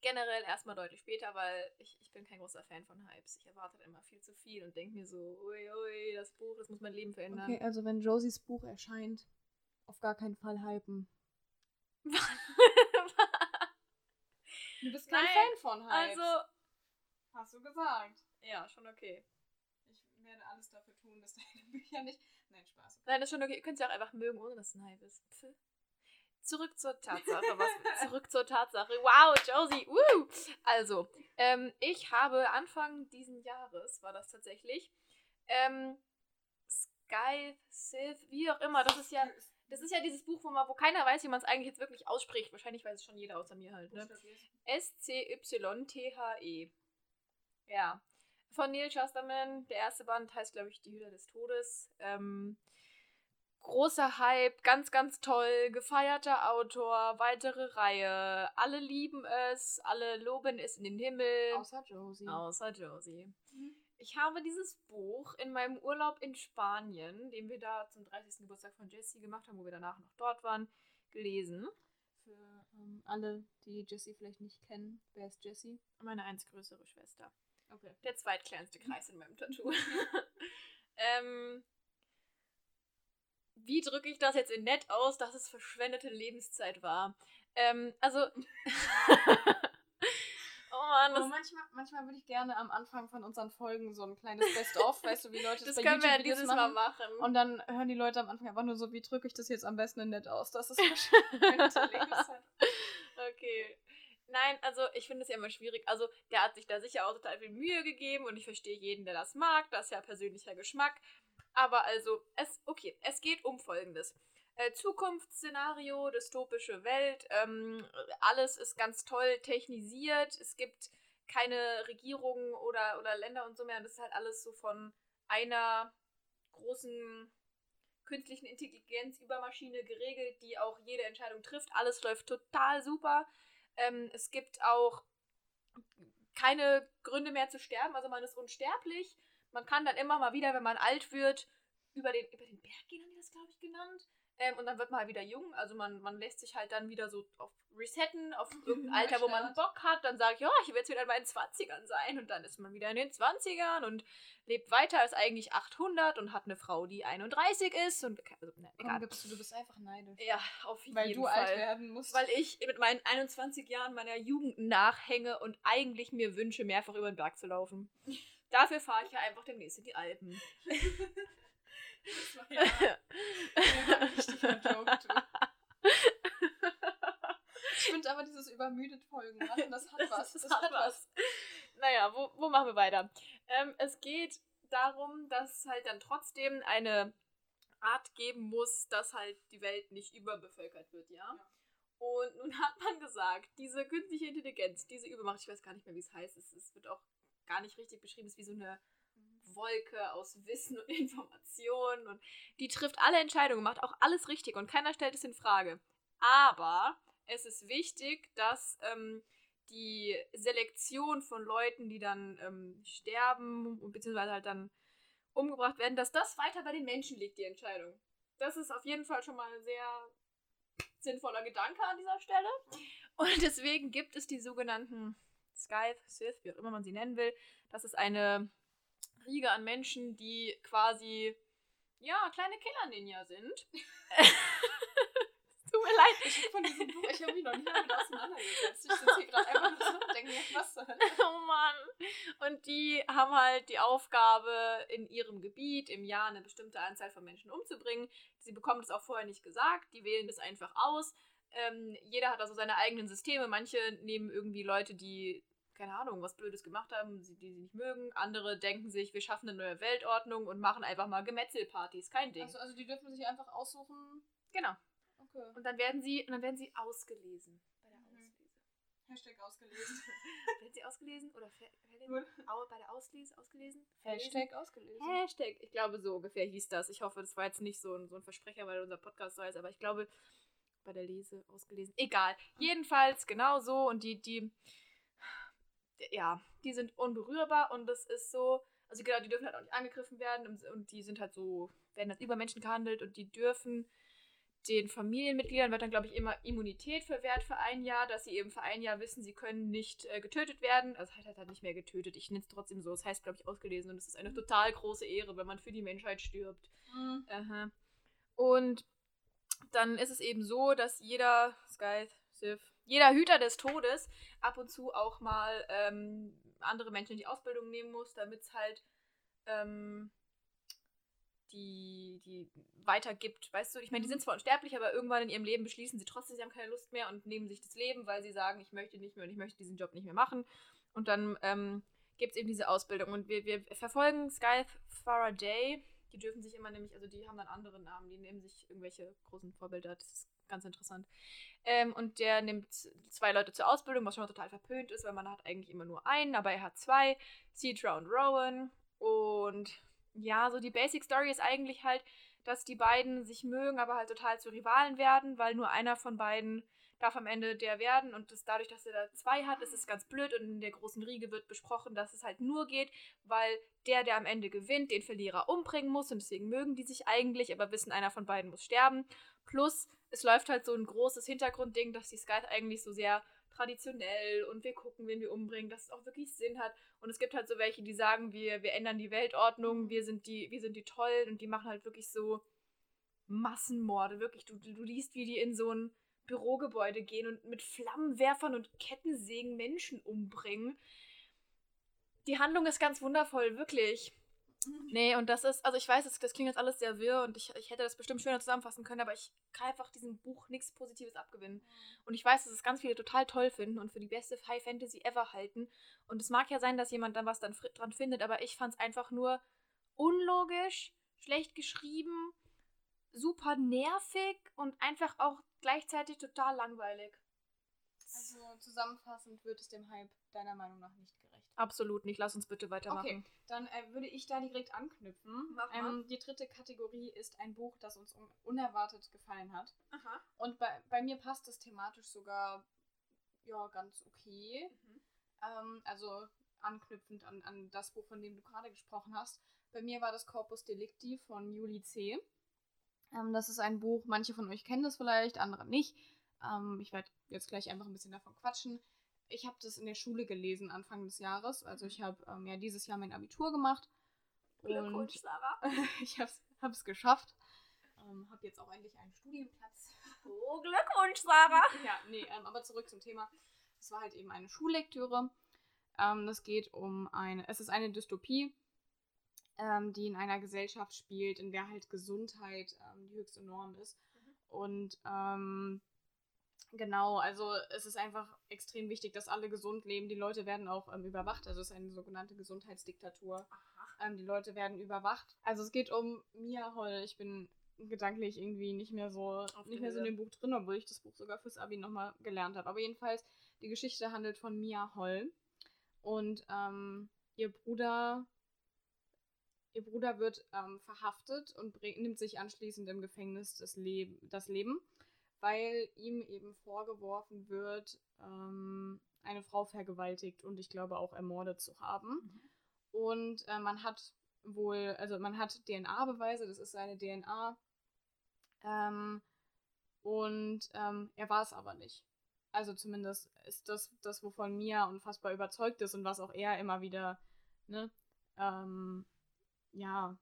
generell erstmal deutlich später, weil ich, ich bin kein großer Fan von Hypes. Ich erwarte immer viel zu viel und denke mir so, ui, ui, das Buch, das muss mein Leben verändern. Okay, also wenn Josies Buch erscheint, auf gar keinen Fall hypen. (laughs) du bist kein Nein, Fan von Hypes. Also, hast du gesagt. ja, schon okay. Ich werde alles dafür tun, dass deine Bücher nicht. Nein, Spaß. Nein, das ist schon okay. Ihr könnt es ja auch einfach mögen, ohne dass es ein Hype ist. Pff. Zurück zur Tatsache. Was, (laughs) zurück zur Tatsache. Wow, Josie. Woo. Also, ähm, ich habe Anfang diesen Jahres, war das tatsächlich, ähm, Sky, Sith, wie auch immer, das ist ja, das ist ja dieses Buch, wo, man, wo keiner weiß, wie man es eigentlich jetzt wirklich ausspricht. Wahrscheinlich weiß es schon jeder außer mir halt, ne? S-C-Y-T-H-E. Ja. Von Neil Shusterman. Der erste Band heißt, glaube ich, Die Hüter des Todes. Ähm, großer Hype, ganz, ganz toll, gefeierter Autor, weitere Reihe. Alle lieben es, alle loben es in den Himmel. Außer Josie. Außer Josie. Mhm. Ich habe dieses Buch in meinem Urlaub in Spanien, den wir da zum 30. Geburtstag von Jessie gemacht haben, wo wir danach noch dort waren, gelesen. Für ähm, alle, die Jessie vielleicht nicht kennen, wer ist Jessie? Meine eins größere Schwester. Okay. Der zweitkleinste Kreis in meinem Tattoo. (laughs) ähm, wie drücke ich das jetzt in nett aus, dass es verschwendete Lebenszeit war? Ähm, also. (laughs) oh Mann, das, manchmal, manchmal würde ich gerne am Anfang von unseren Folgen so ein kleines Best-of, weißt du, wie Leute das, das bei können wir ja dieses machen. Mal machen. Und dann hören die Leute am Anfang einfach nur so, wie drücke ich das jetzt am besten in nett aus, dass (laughs) es verschwendete Lebenszeit Okay. Nein, also ich finde es ja immer schwierig. Also der hat sich da sicher auch total viel Mühe gegeben und ich verstehe jeden, der das mag. Das ist ja persönlicher Geschmack. Aber also, es, okay, es geht um Folgendes. Äh, Zukunftsszenario, dystopische Welt, ähm, alles ist ganz toll technisiert. Es gibt keine Regierungen oder, oder Länder und so mehr. Und das ist halt alles so von einer großen künstlichen Intelligenz über Maschine geregelt, die auch jede Entscheidung trifft. Alles läuft total super. Ähm, es gibt auch keine Gründe mehr zu sterben, also man ist unsterblich. Man kann dann immer mal wieder, wenn man alt wird, über den, über den Berg gehen, haben die das, glaube ich, genannt. Ähm, und dann wird man halt wieder jung. Also man, man lässt sich halt dann wieder so auf resetten, auf (laughs) irgendein Alter, wo man Bock hat. Dann sage ich, ja, ich will jetzt wieder in meinen 20ern sein. Und dann ist man wieder in den 20ern und lebt weiter, ist eigentlich 800 und hat eine Frau, die 31 ist. Und also, Komm, egal. gibst du, du bist einfach neidisch. Ja, auf jeden Weil du Fall. alt werden musst. Weil ich mit meinen 21 Jahren meiner Jugend nachhänge und eigentlich mir wünsche, mehrfach über den Berg zu laufen. (laughs) Dafür fahre ich ja einfach demnächst in die Alpen. (laughs) das war ja ein richtiger Joke, du. Ich finde aber dieses übermüdet Folgen machen, das hat (laughs) was. Das, hat was. Naja, wo, wo machen wir weiter? Ähm, es geht darum, dass halt dann trotzdem eine Art geben muss, dass halt die Welt nicht überbevölkert wird, ja? Ja. Und nun hat man gesagt, diese künstliche Intelligenz, diese Übermacht, ich weiß gar nicht mehr, wie es heißt, es, es wird auch gar nicht richtig beschrieben, es ist wie so eine Wolke aus Wissen und (laughs) Informationen und die trifft alle Entscheidungen, macht auch alles richtig und keiner stellt es in Frage. Aber es ist wichtig, dass ähm, die Selektion von Leuten, die dann ähm, sterben beziehungsweise halt dann umgebracht werden, dass das weiter bei den Menschen liegt, die Entscheidung. Das ist auf jeden Fall schon mal ein sehr sinnvoller Gedanke an dieser Stelle. Und deswegen gibt es die sogenannten Scythe, Sith, wie auch immer man sie nennen will. Das ist eine Riege an Menschen, die quasi, ja, kleine Killer-Ninja sind. (laughs) Tut mir leid. Ich von diesem Buch, ich habe mich noch nie damit auseinandergesetzt. Ich sitze hier gerade einfach nur so und denke mir, was Hölle? (laughs) Oh Mann. Und die haben halt die Aufgabe, in ihrem Gebiet im Jahr eine bestimmte Anzahl von Menschen umzubringen. Sie bekommen das auch vorher nicht gesagt, die wählen das einfach aus. Ähm, jeder hat also seine eigenen Systeme. Manche nehmen irgendwie Leute, die, keine Ahnung, was Blödes gemacht haben, die sie nicht mögen. Andere denken sich, wir schaffen eine neue Weltordnung und machen einfach mal Gemetzelpartys. Kein Ding. Also, also die dürfen sich einfach aussuchen. genau. Okay. Und dann werden sie, und dann werden sie ausgelesen. Bei der Mhm. Auslese. Hashtag ausgelesen. (laughs) werden sie ausgelesen? Oder bei der Auslese ausgelesen? Verlesen? Hashtag ausgelesen. Hashtag, ich glaube, so ungefähr hieß das. Ich hoffe, das war jetzt nicht so ein, so ein Versprecher, weil unser Podcast so heißt, aber ich glaube, bei der Lese ausgelesen. Egal. Jedenfalls genau so und die, die, ja, die sind unberührbar und das ist so, also genau, die dürfen halt auch nicht angegriffen werden und- die sind halt so, werden als Übermenschen gehandelt und die dürfen den Familienmitgliedern wird dann, glaube ich, immer Immunität verwehrt für ein Jahr, dass sie eben für ein Jahr wissen, sie können nicht äh, getötet werden. Also halt halt nicht mehr getötet. Ich nenne es trotzdem so. Das heißt, glaube ich, ausgelesen. Und es ist eine mhm. total große Ehre, wenn man für die Menschheit stirbt. Mhm. Und dann ist es eben so, dass jeder Sky, Sith, jeder Hüter des Todes ab und zu auch mal ähm, andere Menschen in die Ausbildung nehmen muss, damit es halt ähm, die, die weitergibt. Weißt du, ich meine, die sind zwar unsterblich, aber irgendwann in ihrem Leben beschließen sie trotzdem, sie haben keine Lust mehr und nehmen sich das Leben, weil sie sagen, ich möchte nicht mehr und ich möchte diesen Job nicht mehr machen. Und dann ähm, gibt es eben diese Ausbildung. Und wir, wir verfolgen Sky Faraday. Die dürfen sich immer nämlich, also die haben dann andere Namen, die nehmen sich irgendwelche großen Vorbilder. Das ist ganz interessant. Ähm, und der nimmt zwei Leute zur Ausbildung, was schon mal total verpönt ist, weil man hat eigentlich immer nur einen, aber er hat zwei, Cedra und Rowan. Und ja, so die Basic Story ist eigentlich halt, dass die beiden sich mögen, aber halt total zu Rivalen werden, weil nur einer von beiden darf am Ende der werden und das, dadurch, dass er da zwei hat, ist es ganz blöd und in der großen Riege wird besprochen, dass es halt nur geht, weil der, der am Ende gewinnt, den Verlierer umbringen muss und deswegen mögen die sich eigentlich, aber wissen, einer von beiden muss sterben. Plus, es läuft halt so ein großes Hintergrundding, dass die Sky eigentlich so sehr traditionell und wir gucken, wen wir umbringen, dass es auch wirklich Sinn hat. Und es gibt halt so welche, die sagen, wir, wir ändern die Weltordnung, wir sind die, wir sind die Tollen und die machen halt wirklich so Massenmorde. Wirklich, du, du liest, wie die in so ein Bürogebäude gehen und mit Flammenwerfern und Kettensägen Menschen umbringen. Die Handlung ist ganz wundervoll, wirklich. Nee, und das ist, also ich weiß, das, das klingt jetzt alles sehr wirr und ich, ich hätte das bestimmt schöner zusammenfassen können, aber ich kann einfach diesem Buch nichts Positives abgewinnen. Und ich weiß, dass es ganz viele total toll finden und für die beste High Fantasy ever halten. Und es mag ja sein, dass jemand dann was dann dran findet, aber ich fand es einfach nur unlogisch, schlecht geschrieben, super nervig und einfach auch gleichzeitig total langweilig. Also zusammenfassend wird es dem Hype deiner Meinung nach nicht. Absolut nicht. Lass uns bitte weitermachen. Okay, dann äh, würde ich da direkt anknüpfen. Ähm, die dritte Kategorie ist ein Buch, das uns un unerwartet gefallen hat. Aha. Und bei, bei mir passt das thematisch sogar ja ganz okay. Mhm. Ähm, also anknüpfend an, an das Buch, von dem du gerade gesprochen hast. Bei mir war das Corpus Delicti von Juli C. Ähm, das ist ein Buch, manche von euch kennen das vielleicht, andere nicht. Ähm, ich werde jetzt gleich einfach ein bisschen davon quatschen ich habe das in der Schule gelesen Anfang des Jahres. Also ich habe ähm, ja dieses Jahr mein Abitur gemacht. Glückwunsch, Sarah. (laughs) ich habe es geschafft. Ähm, habe jetzt auch endlich einen Studienplatz. Oh, Glückwunsch, Sarah. ja, nee, ähm, aber zurück zum Thema. Es war halt eben eine Schullektüre. Ähm, das geht um eine, es ist eine Dystopie, ähm, die in einer Gesellschaft spielt, in der halt Gesundheit ähm, die höchste Norm ist. Mhm. Und ähm, Genau, also es ist einfach extrem wichtig, dass alle gesund leben. Die Leute werden auch ähm, überwacht. Also es ist eine sogenannte Gesundheitsdiktatur. Ähm, die Leute werden überwacht. Also es geht um Mia Holl. Ich bin gedanklich irgendwie nicht mehr so nicht mehr so in dem Buch drin, obwohl ich das Buch sogar fürs Abi nochmal gelernt habe. Aber jedenfalls, die Geschichte handelt von Mia Holl. Und ähm, ihr Bruder ihr Bruder wird ähm, verhaftet und nimmt sich anschließend im Gefängnis das, Leb das Leben weil ihm eben vorgeworfen wird, ähm, eine Frau vergewaltigt und ich glaube auch ermordet zu haben. Mhm. Und äh, man hat wohl, also man hat DNA-Beweise, das ist seine DNA. Ähm, und ähm, er war es aber nicht. Also zumindest ist das das, wovon Mia unfassbar überzeugt ist und was auch er immer wieder, ne, ähm, ja,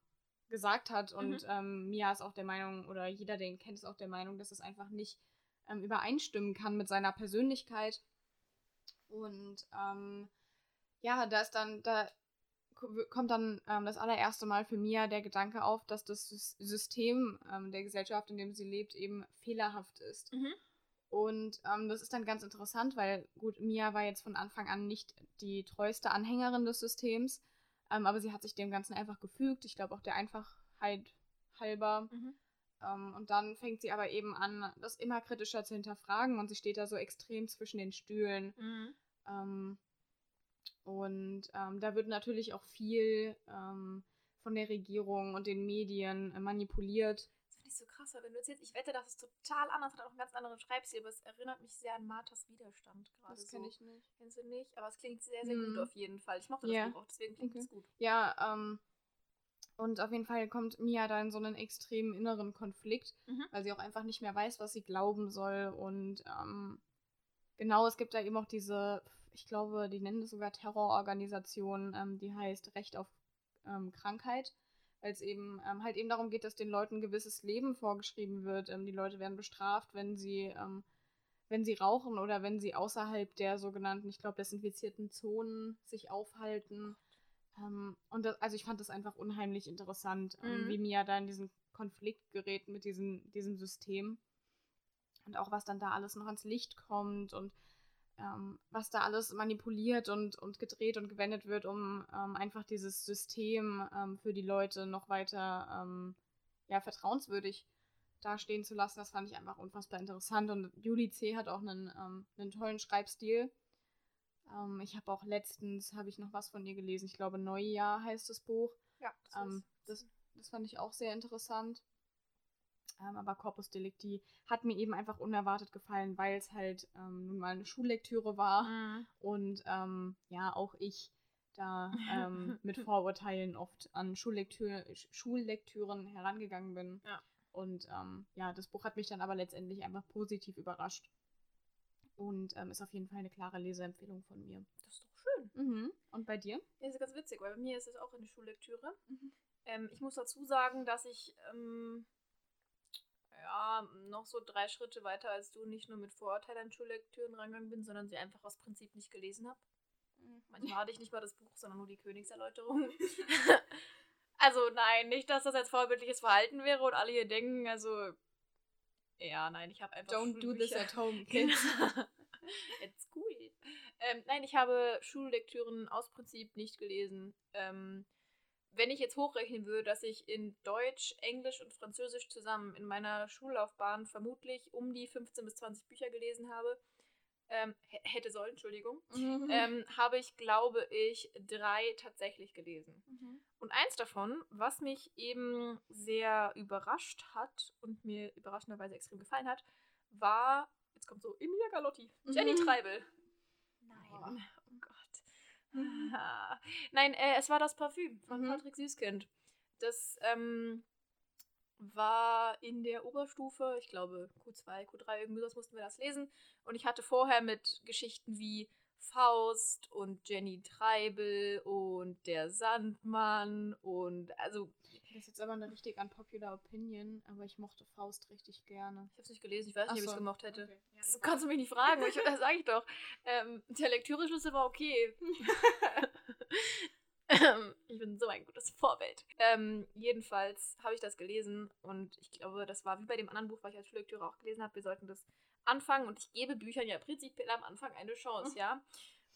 gesagt hat. Und mhm. ähm, Mia ist auch der Meinung, oder jeder, der ihn kennt, ist auch der Meinung, dass es einfach nicht ähm, übereinstimmen kann mit seiner Persönlichkeit. Und ähm, ja, da ist dann, da kommt dann ähm, das allererste Mal für Mia der Gedanke auf, dass das System ähm, der Gesellschaft, in dem sie lebt, eben fehlerhaft ist. Mhm. Und ähm, das ist dann ganz interessant, weil gut, Mia war jetzt von Anfang an nicht die treueste Anhängerin des Systems, ähm, aber sie hat sich dem Ganzen einfach gefügt. Ich glaube auch der Einfachheit halber. Mhm. Ähm, und dann fängt sie aber eben an, das immer kritischer zu hinterfragen und sie steht da so extrem zwischen den Stühlen. Mhm. Ähm, und ähm, da wird natürlich auch viel von der Regierung und den Medien manipuliert. Das finde ich so krass, weil wenn du erzählst, ich wette, das ist total anders, hat auch einen ganz anderen Schreibstil, aber es erinnert mich sehr an Marthas Widerstand gerade. Das kenne so. ich nicht. Kennst du nicht? Aber es klingt sehr, sehr mhm. gut auf jeden Fall. Ich mochte das ja. Buch auch, deswegen klingt es okay. gut. Ja, ähm, Und auf jeden Fall kommt Mia da in so einen extremen inneren Konflikt, Mhm. weil sie auch einfach nicht mehr weiß, was sie glauben soll. Und ähm, genau, es gibt da eben auch diese, ich glaube, die nennen es sogar Terrororganisation, ähm, die heißt Recht auf ähm, Krankheit, weil es eben ähm, halt eben darum geht, dass den Leuten ein gewisses Leben vorgeschrieben wird. Ähm, die Leute werden bestraft, wenn sie, ähm, wenn sie rauchen oder wenn sie außerhalb der sogenannten, ich glaube, desinfizierten Zonen sich aufhalten. Ähm, und das, also ich fand das einfach unheimlich interessant, ähm, Mhm. wie Mia da in diesen Konflikt gerät mit diesem, diesem System. Und auch was dann da alles noch ans Licht kommt und ähm, was da alles manipuliert und, und gedreht und gewendet wird, um ähm, einfach dieses System ähm, für die Leute noch weiter ähm, ja, vertrauenswürdig dastehen zu lassen. Das fand ich einfach unfassbar interessant. Und Julie C. hat auch einen, ähm, einen tollen Schreibstil. Ähm, ich habe auch letztens, habe ich noch was von ihr gelesen. Ich glaube, Neujahr heißt das Buch. Ja, das das, das fand ich auch sehr interessant. Ähm, aber Corpus Delicti hat mir eben einfach unerwartet gefallen, weil es halt ähm, nun mal eine Schullektüre war Mhm. und ähm, ja, auch ich da (laughs) ähm, mit Vorurteilen oft an Schullektür Sch- Schullektüren herangegangen bin. Ja. Und ähm, ja, das Buch hat mich dann aber letztendlich einfach positiv überrascht. Und ähm, ist auf jeden Fall eine klare Leseempfehlung von mir. Das ist doch schön. Mhm. Und bei dir? Ja, das ist ganz witzig, weil bei mir ist es auch eine Schullektüre. Mhm. Ähm, ich muss dazu sagen, dass ich ähm, ja noch so drei Schritte weiter als du nicht nur mit Vorurteilen an Schullektüren rangegangen bin, sondern sie einfach aus Prinzip nicht gelesen habe. Manchmal hatte ich nicht mal das Buch, sondern nur die Königserläuterung. (laughs) also nein, nicht, dass das jetzt vorbildliches Verhalten wäre und alle hier denken, also ja, nein, ich habe einfach Don't do this at home, (laughs) kids. (laughs) It's cool. Ähm, nein, ich habe Schullektüren aus Prinzip nicht gelesen. Ähm, wenn ich jetzt hochrechnen würde, dass ich in Deutsch, Englisch und Französisch zusammen in meiner Schullaufbahn vermutlich um die 15 bis 20 Bücher gelesen habe, ähm, hätte sollen, Entschuldigung, Mhm. ähm, habe ich, glaube ich, drei tatsächlich gelesen. Mhm. Und eins davon, was mich eben sehr überrascht hat und mir überraschenderweise extrem gefallen hat, war, jetzt kommt so Emilia Galotti, Jenny Mhm. Treibel. Nein. Nein, äh, es war das Parfüm von Mhm. Patrick Süßkind. Das ähm, war in der Oberstufe, ich glaube Q2, Q3, irgendwie das mussten wir das lesen. Und ich hatte vorher mit Geschichten wie Faust und Jenny Treibel und der Sandmann und also Das ist jetzt aber eine richtig unpopular Opinion, aber ich mochte Faust richtig gerne. ich habe es nicht gelesen, ich weiß nicht, ob ich es so, gemocht hätte. okay. Ja, Das kannst du mich nicht fragen, ich, das sage ich doch. Ähm, der Lektüreschlüssel war okay. (laughs) (laughs) Ich bin so ein gutes Vorbild. Ähm, jedenfalls habe ich das gelesen und ich glaube, das war wie bei dem anderen Buch, was ich als Schullektüre auch gelesen habe. Wir sollten das anfangen und ich gebe Büchern ja prinzipiell am Anfang eine Chance, ja.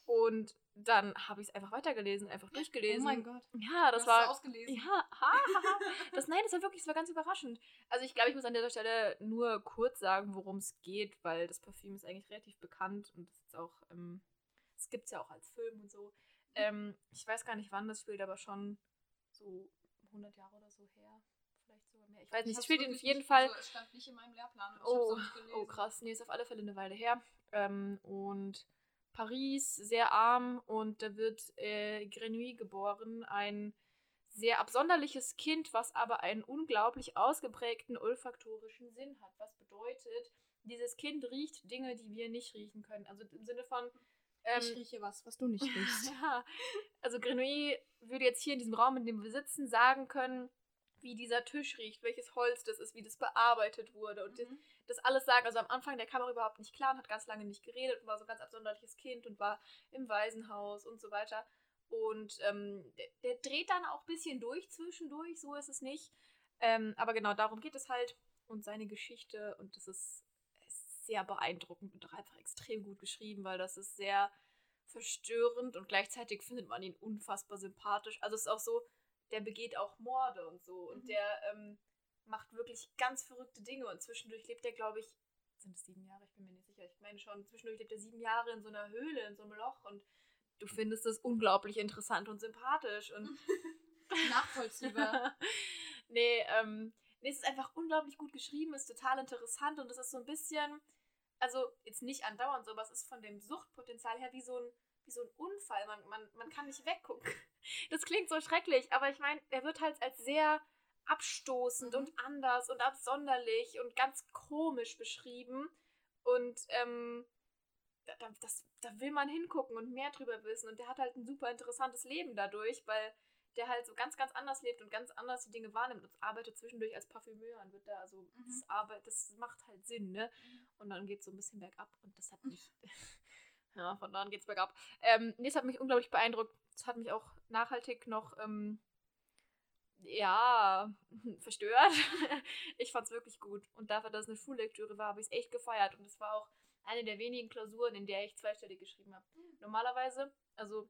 Und dann habe ich es einfach weitergelesen, einfach durchgelesen. Oh mein Gott. Ja, das Du hast war. es ausgelesen. Ja, ha, ha, ha. Das, nein, das war wirklich, das war ganz überraschend. Also ich glaube, ich muss an dieser Stelle nur kurz sagen, worum es geht, weil das Parfüm ist eigentlich relativ bekannt und das ist auch, ähm, es gibt es ja auch als Film und so. Ähm, ich weiß gar nicht, wann das spielt, aber schon so 100 Jahre oder so her. Vielleicht sogar mehr. Ich weiß nicht, es spielt auf jeden nicht- Fall. Also, es stand nicht in meinem Lehrplan. Oh, oh krass, nee, ist auf alle Fälle eine Weile her. Ähm, und Paris, sehr arm und da wird äh, Grenouille geboren, ein sehr absonderliches Kind, was aber einen unglaublich ausgeprägten olfaktorischen Sinn hat. Was bedeutet, dieses Kind riecht Dinge, die wir nicht riechen können. Also im Sinne von. Ähm, ich rieche was, was du nicht (laughs) riechst. ja, also Grenouille würde jetzt hier in diesem Raum, in dem wir sitzen, sagen können, wie dieser Tisch riecht, welches Holz das ist, wie das bearbeitet wurde und das, Mhm. das alles sagen. Also am Anfang der kam er überhaupt nicht klar und hat ganz lange nicht geredet und war so ein ganz absonderliches Kind und war im Waisenhaus und so weiter. Und ähm, der, der dreht dann auch ein bisschen durch zwischendurch, so ist es nicht. Ähm, aber genau darum geht es halt und seine Geschichte und das ist, ist sehr beeindruckend und auch einfach extrem gut geschrieben, weil das ist sehr verstörend und gleichzeitig findet man ihn unfassbar sympathisch. Also es ist auch so, der begeht auch Morde und so und Mhm. der ähm, macht wirklich ganz verrückte Dinge und zwischendurch lebt er, glaube ich, sind es sieben Jahre? Ich bin mir nicht sicher. Ich meine schon, zwischendurch lebt er sieben Jahre in so einer Höhle, in so einem Loch und du findest das unglaublich interessant und sympathisch und (laughs) Nachvollziehbar. (laughs) nee, ähm, nee, es ist einfach unglaublich gut geschrieben, ist total interessant und es ist so ein bisschen, also jetzt nicht andauernd so, aber es ist von dem Suchtpotenzial her wie so ein wie so ein Unfall. Man, man, man kann nicht weggucken. (laughs) Das klingt so schrecklich, aber ich meine, er wird halt als sehr abstoßend Mhm. und anders und absonderlich und ganz komisch beschrieben. Und ähm, da, da- das, da will man hingucken und mehr drüber wissen. Und der hat halt ein super interessantes Leben dadurch, weil der halt so ganz, ganz anders lebt und ganz anders die Dinge wahrnimmt und arbeitet zwischendurch als Parfümeur und wird da, also Mhm. das, Arbeit, das macht halt Sinn, ne? Und dann geht es so ein bisschen bergab und das hat (laughs) mich, ja, von da an geht's bergab. Ähm, nee, es hat mich unglaublich beeindruckt. Es hat mich auch nachhaltig noch, ähm, ja, (laughs) verstört. (laughs) ich fand's wirklich gut. Und dafür, dass es eine Schullektüre war, habe ich es echt gefeiert. Und es war auch eine der wenigen Klausuren, in der ich zweistellig geschrieben habe. Normalerweise, also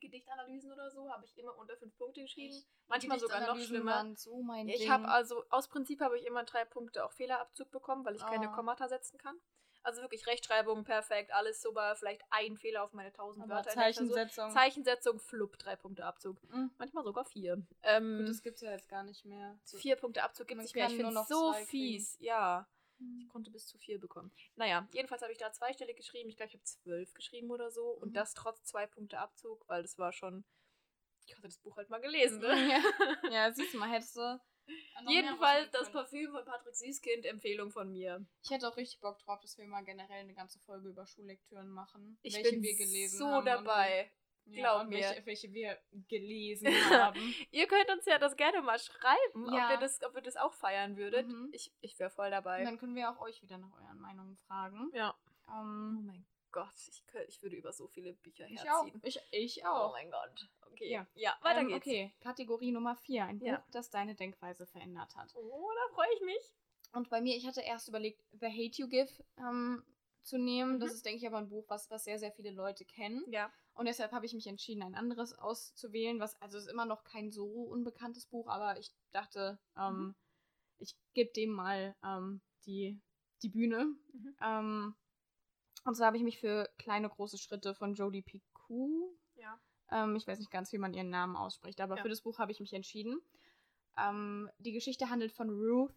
Gedichtanalysen oder so, habe ich immer unter fünf Punkte geschrieben. Manchmal sogar noch schlimmer. so mein Ich habe also, aus Prinzip habe ich immer drei Punkte auch Fehlerabzug bekommen, weil ich keine Ah. Kommata setzen kann. Also wirklich Rechtschreibung, perfekt, alles super, vielleicht ein Fehler auf meine 1000 aber Wörter. Zeichensetzung. Zeichensetzung, flupp, drei Punkte Abzug. Mhm. Manchmal sogar vier. Ähm, Gut, das gibt's ja jetzt gar nicht mehr. So- vier Punkte Abzug gibt Man es nicht mehr. Ich finde noch so fies. Ja, ich Mhm. konnte bis zu vier bekommen. Naja, jedenfalls habe ich da zweistellig geschrieben. Ich glaube, ich habe zwölf geschrieben oder so. Und Mhm. das trotz zwei Punkte Abzug, weil das war schon. Ich hatte das Buch halt mal gelesen, ne? Ja. (laughs) ja, siehst du mal, hättest du. Jedenfalls das. Parfüm von Patrick Süßkind, Empfehlung von mir. Ich hätte auch richtig Bock drauf, dass wir mal generell eine ganze Folge über Schullektüren machen. Ich welche bin wir gelesen so haben und- dabei. Ja, glaub und mir. Welche, welche wir gelesen (laughs) haben. Ihr könnt uns ja das gerne mal schreiben, Ja. ob, ihr das, ob ihr das auch feiern würdet. Mhm. Ich, ich wäre voll dabei. Und dann können wir auch euch wieder nach euren Meinungen fragen. ja. Oh Ähm, mein Gott, ich, könnt, ich würde über so viele Bücher ich auch. herziehen. Ich, ich Oh auch. mein Gott. Okay. Ja. Ja, weiter ähm, geht's. Okay, Kategorie Nummer 4. Ein Buch, Ja. das deine Denkweise verändert hat. Oh, da freue ich mich. Und bei mir, ich hatte erst überlegt, The Hate You Give ähm, zu nehmen. Das Mhm. ist, denke ich, aber ein Buch, was, was sehr, sehr viele Leute kennen. Ja. Und deshalb habe ich mich entschieden, ein anderes auszuwählen, was, also es ist immer noch kein so unbekanntes Buch, aber ich dachte, ähm, Mhm. ich gebe dem mal ähm, die, die Bühne. Mhm. Ähm, und zwar habe ich mich für kleine, große Schritte von Jodie Picou. Ähm, ich weiß nicht ganz, wie man ihren Namen ausspricht, aber Ja. für das Buch habe ich mich entschieden. Ähm, die Geschichte handelt von Ruth.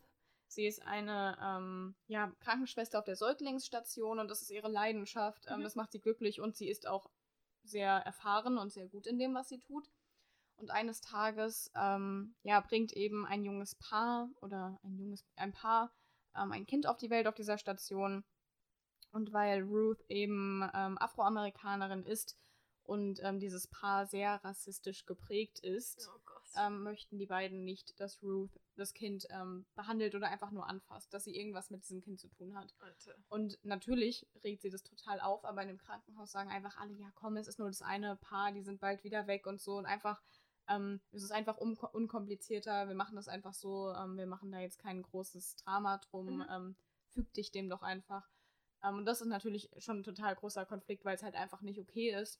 Sie ist eine ähm, ja, Krankenschwester auf der Säuglingsstation und das ist ihre Leidenschaft. Ähm, Mhm. Das macht sie glücklich und sie ist auch sehr erfahren und sehr gut in dem, was sie tut. Und eines Tages ähm, ja, bringt eben ein junges Paar oder ein junges ein Paar ähm, ein Kind auf die Welt auf dieser Station. Und weil Ruth eben ähm, Afroamerikanerin ist und ähm, dieses Paar sehr rassistisch geprägt ist, Oh ähm, möchten die beiden nicht, dass Ruth das Kind ähm, behandelt oder einfach nur anfasst, dass sie irgendwas mit diesem Kind zu tun hat. Alter. Und natürlich regt sie das total auf, aber in dem Krankenhaus sagen einfach alle, ja komm, es ist nur das eine Paar, die sind bald wieder weg und so und einfach, ähm, es ist einfach un unkomplizierter, wir machen das einfach so, ähm, wir machen da jetzt kein großes Drama drum, Mhm. ähm, füg dich dem doch einfach. Ähm, und das ist natürlich schon ein total großer Konflikt, weil es halt einfach nicht okay ist.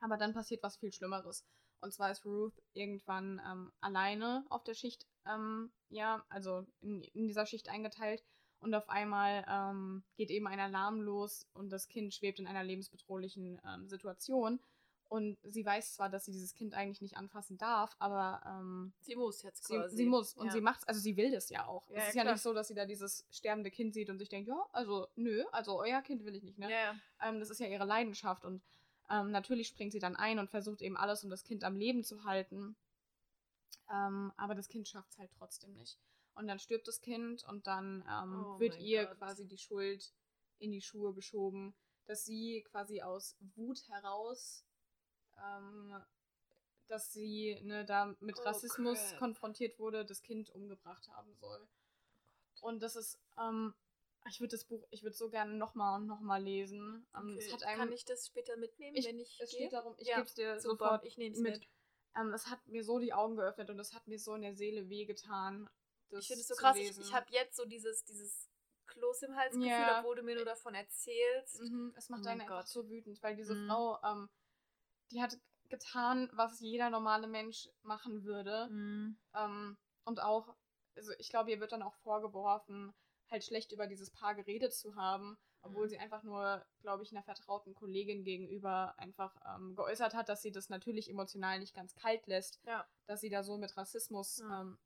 Aber dann passiert was viel Schlimmeres. Und zwar ist Ruth irgendwann ähm, alleine auf der Schicht, ähm, ja, also in, in dieser Schicht eingeteilt. Und auf einmal ähm, geht eben ein Alarm los und das Kind schwebt in einer lebensbedrohlichen ähm, Situation. Und sie weiß zwar, dass sie dieses Kind eigentlich nicht anfassen darf, aber ähm, Sie muss jetzt sie, quasi. sie muss und ja. sie macht's, also sie will das ja auch. Ja, es ja, ist ja klar. nicht so, dass sie da dieses sterbende Kind sieht und sich denkt, ja, also nö, also euer Kind will ich nicht, ne? Ja, ja. Ähm, das ist ja ihre Leidenschaft und ähm, natürlich springt sie dann ein und versucht eben alles, um das Kind am Leben zu halten. Ähm, aber das Kind schafft es halt trotzdem nicht. Und dann stirbt das Kind und dann ähm, Oh wird ihr Gott. quasi die Schuld in die Schuhe geschoben, dass sie quasi aus Wut heraus, ähm, dass sie ne, da mit Oh, Rassismus crap. konfrontiert wurde, das Kind umgebracht haben soll. Und das ist, ähm, ich würde das Buch, ich würde so gerne nochmal und nochmal lesen. Ähm, Okay. einem, Kann ich das später mitnehmen, ich, wenn ich es gehe? steht darum, ich Ja, gebe es dir Super, sofort ich nehme es mit. mit. Ähm, es hat mir so die Augen geöffnet und es hat mir so in der Seele wehgetan. Das Ich finde es so krass. Ich, lesen. ich habe jetzt so dieses, dieses Kloß im Hals Gefühl, Ja. obwohl du mir nur davon erzählst. Mhm, es macht Oh einen einfach Gott. so wütend, weil diese Mhm. Frau, ähm, die hat getan, was jeder normale Mensch machen würde. Mhm. Ähm, und auch, also ich glaube, ihr wird dann auch vorgeworfen, halt schlecht über dieses Paar geredet zu haben, obwohl Mhm. sie einfach nur, glaube ich, einer vertrauten Kollegin gegenüber einfach ähm, geäußert hat, dass sie das natürlich emotional nicht ganz kalt lässt, Ja, dass sie da so mit Rassismus Ja. ähm,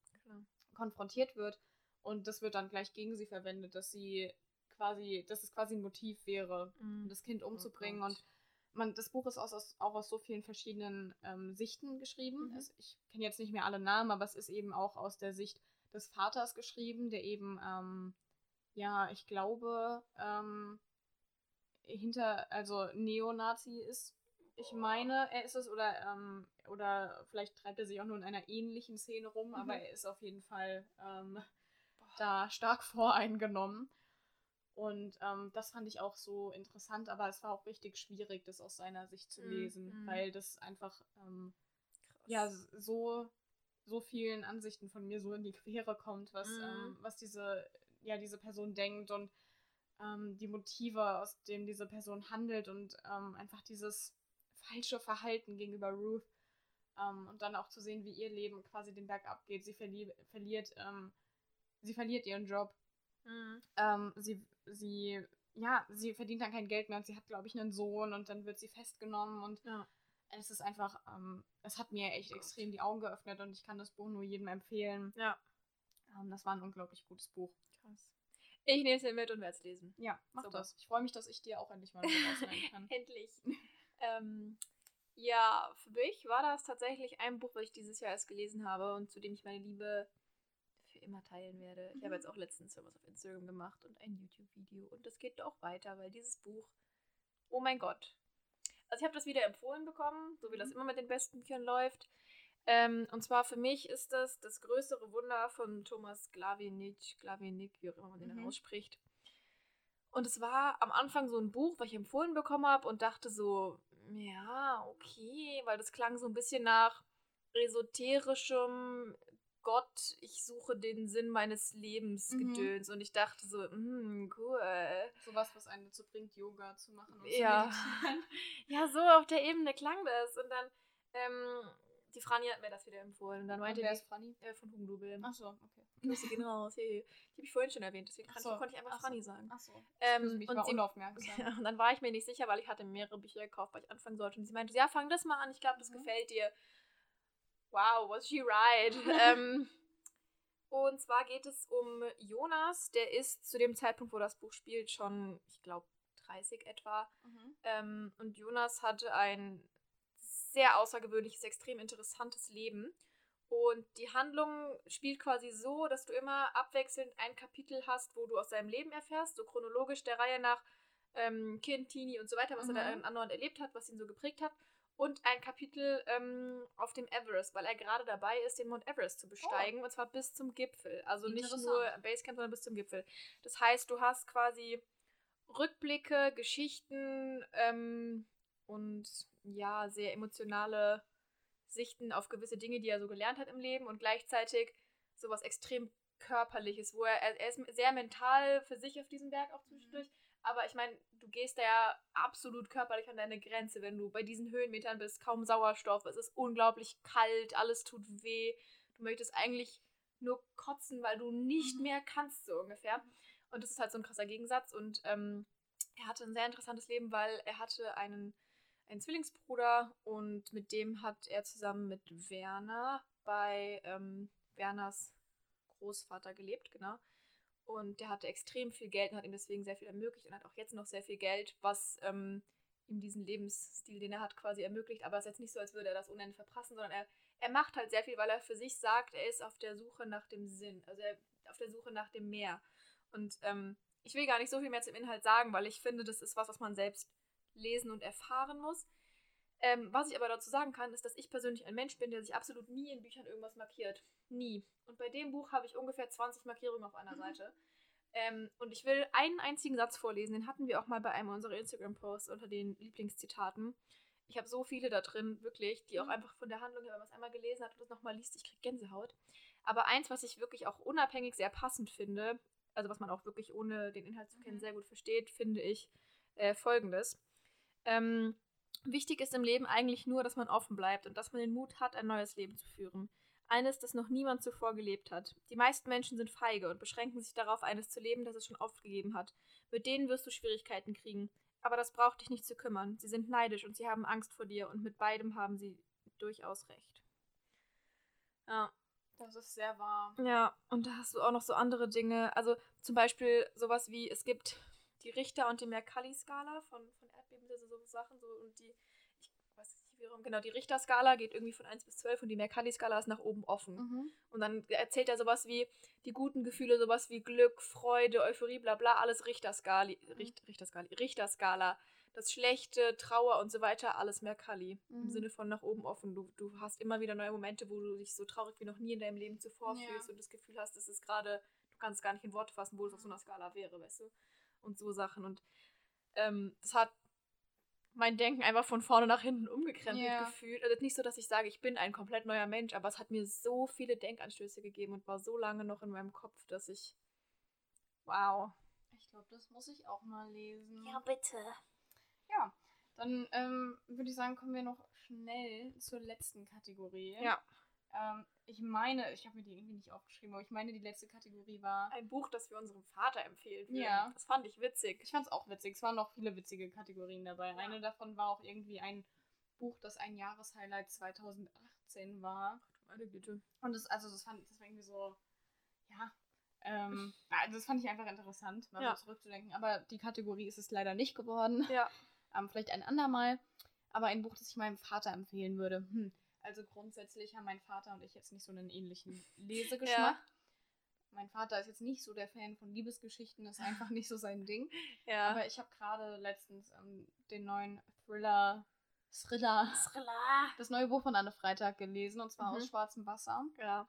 konfrontiert wird. Und das wird dann gleich gegen sie verwendet, dass sie quasi, dass es quasi ein Motiv wäre, Mhm. das Kind umzubringen. Oh und man, das Buch ist aus, aus, auch aus so vielen verschiedenen ähm, Sichten geschrieben. Mhm. Es, ich kenne jetzt nicht mehr alle Namen, aber es ist eben auch aus der Sicht des Vaters geschrieben, der eben, ähm, ja, ich glaube, ähm, hinter, also Neonazi ist. Ich meine, er ist es oder, ähm, oder vielleicht treibt er sich auch nur in einer ähnlichen Szene rum, Mhm. aber er ist auf jeden Fall ähm, da stark (laughs) voreingenommen. Und ähm, das fand ich auch so interessant, aber es war auch richtig schwierig, das aus seiner Sicht zu Mhm, lesen, mhm. weil das einfach ähm, ja so so vielen Ansichten von mir so in die Quere kommt, was Mhm. ähm, was diese ja diese Person denkt und ähm, die Motive, aus denen diese Person handelt und ähm, einfach dieses falsche Verhalten gegenüber Ruth ähm, und dann auch zu sehen, wie ihr Leben quasi den Berg abgeht. Sie verli verliert ähm, sie verliert ihren Job Mhm. ähm, sie, sie, ja, sie verdient dann kein Geld mehr und sie hat, glaube ich, einen Sohn und dann wird sie festgenommen und Ja. es ist einfach, ähm, es hat mir echt Gott. extrem die Augen geöffnet und ich kann das Buch nur jedem empfehlen. Ja. Ähm, das war ein unglaublich gutes Buch. Krass. Ich nehme es mir mit und werde es lesen. Ja, mach Super. das. Ich freue mich, dass ich dir auch endlich mal was ausleihen (laughs) kann. Endlich. (laughs) ähm, ja, für mich war das tatsächlich ein Buch, was ich dieses Jahr erst gelesen habe und zu dem ich meine Liebe für immer teilen werde. Ich Mhm. habe jetzt auch letztens was auf Instagram gemacht und ein YouTube-Video und das geht auch weiter, weil dieses Buch, oh mein Gott. Also ich habe das wieder empfohlen bekommen, so wie das Mhm. immer mit den besten Büchern läuft. Ähm, und zwar für mich ist das das größere Wunder von Thomas Glavinik, Glavinik, wie auch immer man den Mhm. ausspricht. Und es war am Anfang so ein Buch, was ich empfohlen bekommen habe und dachte so, ja, okay, weil das klang so ein bisschen nach esoterischem Gott, ich suche den Sinn meines Lebens Mhm. Gedöns. Und ich dachte so, hm, cool. Sowas, was einen dazu bringt, Yoga zu machen und Ja. zu meditieren. (laughs) Ja, so auf der Ebene klang das. Und dann, ähm, die Franny hat mir das wieder empfohlen. Und dann Und meinte wer die ist Franny? äh, von Hugendubel. Achso, okay. Grüße gehen raus. Hey. Die habe ich vorhin schon erwähnt, deswegen Ach kann, so. konnte ich einfach Ach so. Franny sagen. Achso. Ähm, ich und war sie- unaufmerksam. (laughs) Und dann war ich mir nicht sicher, weil ich hatte mehrere Bücher gekauft, weil ich anfangen sollte. Und sie meinte, ja, fang das mal an, ich glaube, das Mhm. gefällt dir. Wow, was she right? (laughs) ähm, und zwar geht es um Jonas, der ist zu dem Zeitpunkt, wo das Buch spielt, schon, ich glaube, 30 etwa. Mhm. Ähm, und Jonas hatte ein sehr außergewöhnliches, extrem interessantes Leben. Und die Handlung spielt quasi so, dass du immer abwechselnd ein Kapitel hast, wo du aus seinem Leben erfährst, so chronologisch der Reihe nach ähm, Kind, Teenie und so weiter, was er da Mhm. in andauernd erlebt hat, was ihn so geprägt hat. Und ein Kapitel ähm, auf dem Everest, weil er gerade dabei ist, den Mount Everest zu besteigen. Und zwar bis zum Gipfel. Also nicht nur Basecamp, sondern bis zum Gipfel. Das heißt, du hast quasi Rückblicke, Geschichten ähm, und ja, sehr emotionale Sichten auf gewisse Dinge, die er so gelernt hat im Leben und gleichzeitig sowas extrem körperliches, wo er, er, ist sehr mental für sich auf diesem Berg auch zwischendurch, aber ich meine, du gehst da ja absolut körperlich an deine Grenze, wenn du bei diesen Höhenmetern bist, kaum Sauerstoff, es ist unglaublich kalt, alles tut weh, du möchtest eigentlich nur kotzen, weil du nicht Mhm. mehr kannst, so ungefähr. Und das ist halt so ein krasser Gegensatz. Und ähm, er hatte ein sehr interessantes Leben, weil er hatte einen, einen Zwillingsbruder und mit dem hat er zusammen mit Werner bei ähm, Werners Großvater gelebt, genau. Und der hatte extrem viel Geld und hat ihm deswegen sehr viel ermöglicht und hat auch jetzt noch sehr viel Geld, was ähm, ihm diesen Lebensstil, den er hat, quasi ermöglicht. Aber es ist jetzt nicht so, als würde er das unendlich verprassen, sondern er, er macht halt sehr viel, weil er für sich sagt, er ist auf der Suche nach dem Sinn, also er auf der Suche nach dem Meer. Und ähm, ich will gar nicht so viel mehr zum Inhalt sagen, weil ich finde, das ist was, was man selbst lesen und erfahren muss. Ähm, was ich aber dazu sagen kann, ist, dass ich persönlich ein Mensch bin, der sich absolut nie in Büchern irgendwas markiert. Nie. Und bei dem Buch habe ich ungefähr 20 Markierungen auf einer Mhm. Seite. Ähm, und ich will einen einzigen Satz vorlesen, den hatten wir auch mal bei einem unserer Instagram-Posts unter den Lieblingszitaten. Ich habe so viele da drin, wirklich, die auch Mhm. einfach von der Handlung her, wenn man es einmal gelesen hat und das nochmal liest, ich kriege Gänsehaut. Aber eins, was ich wirklich auch unabhängig sehr passend finde, also was man auch wirklich ohne den Inhalt zu kennen Mhm. sehr gut versteht, finde ich äh, folgendes. Ähm, wichtig ist im Leben eigentlich nur, dass man offen bleibt und dass man den Mut hat, ein neues Leben zu führen. Eines, das noch niemand zuvor gelebt hat. Die meisten Menschen sind feige und beschränken sich darauf, eines zu leben, das es schon oft gegeben hat. Mit denen wirst du Schwierigkeiten kriegen. Aber das braucht dich nicht zu kümmern. Sie sind neidisch und sie haben Angst vor dir und mit beidem haben sie durchaus recht. Ja. Das ist sehr wahr. Ja, und da hast du auch noch so andere Dinge. Also zum Beispiel sowas wie, es gibt die Richter- und die Mercalli-Skala von, von Erdbeben, also so Sachen, so und die, ich weiß nicht wie rum, genau, die Richter-Skala geht irgendwie von 1 bis 12 und die Mercalli-Skala ist nach oben offen. Mhm. Und dann erzählt er sowas wie die guten Gefühle, sowas wie Glück, Freude, Euphorie, bla bla, alles Richterskali, Richt, Richterskali, Richterskala. Das Schlechte, Trauer und so weiter, alles Mercalli. Im Mhm. Sinne von nach oben offen. Du, du hast immer wieder neue Momente, wo du dich so traurig wie noch nie in deinem Leben zuvor Ja. fühlst und das Gefühl hast, es ist gerade, du kannst es gar nicht in Worte fassen, wo es auf so einer Skala wäre, weißt du? Und so Sachen. Und ähm, das hat mein Denken einfach von vorne nach hinten umgekrempelt Ja. gefühlt. Also nicht so, dass ich sage, ich bin ein komplett neuer Mensch, aber es hat mir so viele Denkanstöße gegeben und war so lange noch in meinem Kopf, dass ich. Wow. Ich glaube, das muss ich auch mal lesen. bitte. Ja, dann ähm, würde ich sagen, kommen wir noch schnell zur letzten Kategorie. Ja. Ähm, ich meine, ich habe mir die irgendwie nicht aufgeschrieben, aber ich meine, die letzte Kategorie war. Ein Buch, das wir unserem Vater empfehlen würden. Ja. Das fand ich witzig. Ich fand es auch witzig. Es waren noch viele witzige Kategorien dabei. Ja. Eine davon war auch irgendwie ein Buch, das ein Jahreshighlight 2018 war. Meine Güte. Und das, also das fand das war irgendwie so, ja, ähm, also das fand ich einfach interessant, mal Ja. so zurückzudenken. Aber die Kategorie ist es leider nicht geworden. Ja. Ähm, vielleicht ein andermal. Aber ein Buch, das ich meinem Vater empfehlen würde. Hm. Also grundsätzlich haben mein Vater und ich jetzt nicht so einen ähnlichen (laughs) Lesegeschmack. Mein Vater ist jetzt nicht so der Fan von Liebesgeschichten, das ist einfach nicht so sein Ding. (laughs) Ja. Aber ich habe gerade letztens ähm, den neuen Thriller, Thriller, Thriller. das neue Buch von Anne Freitag gelesen, und zwar Mhm. aus Schwarzem Wasser. Ja.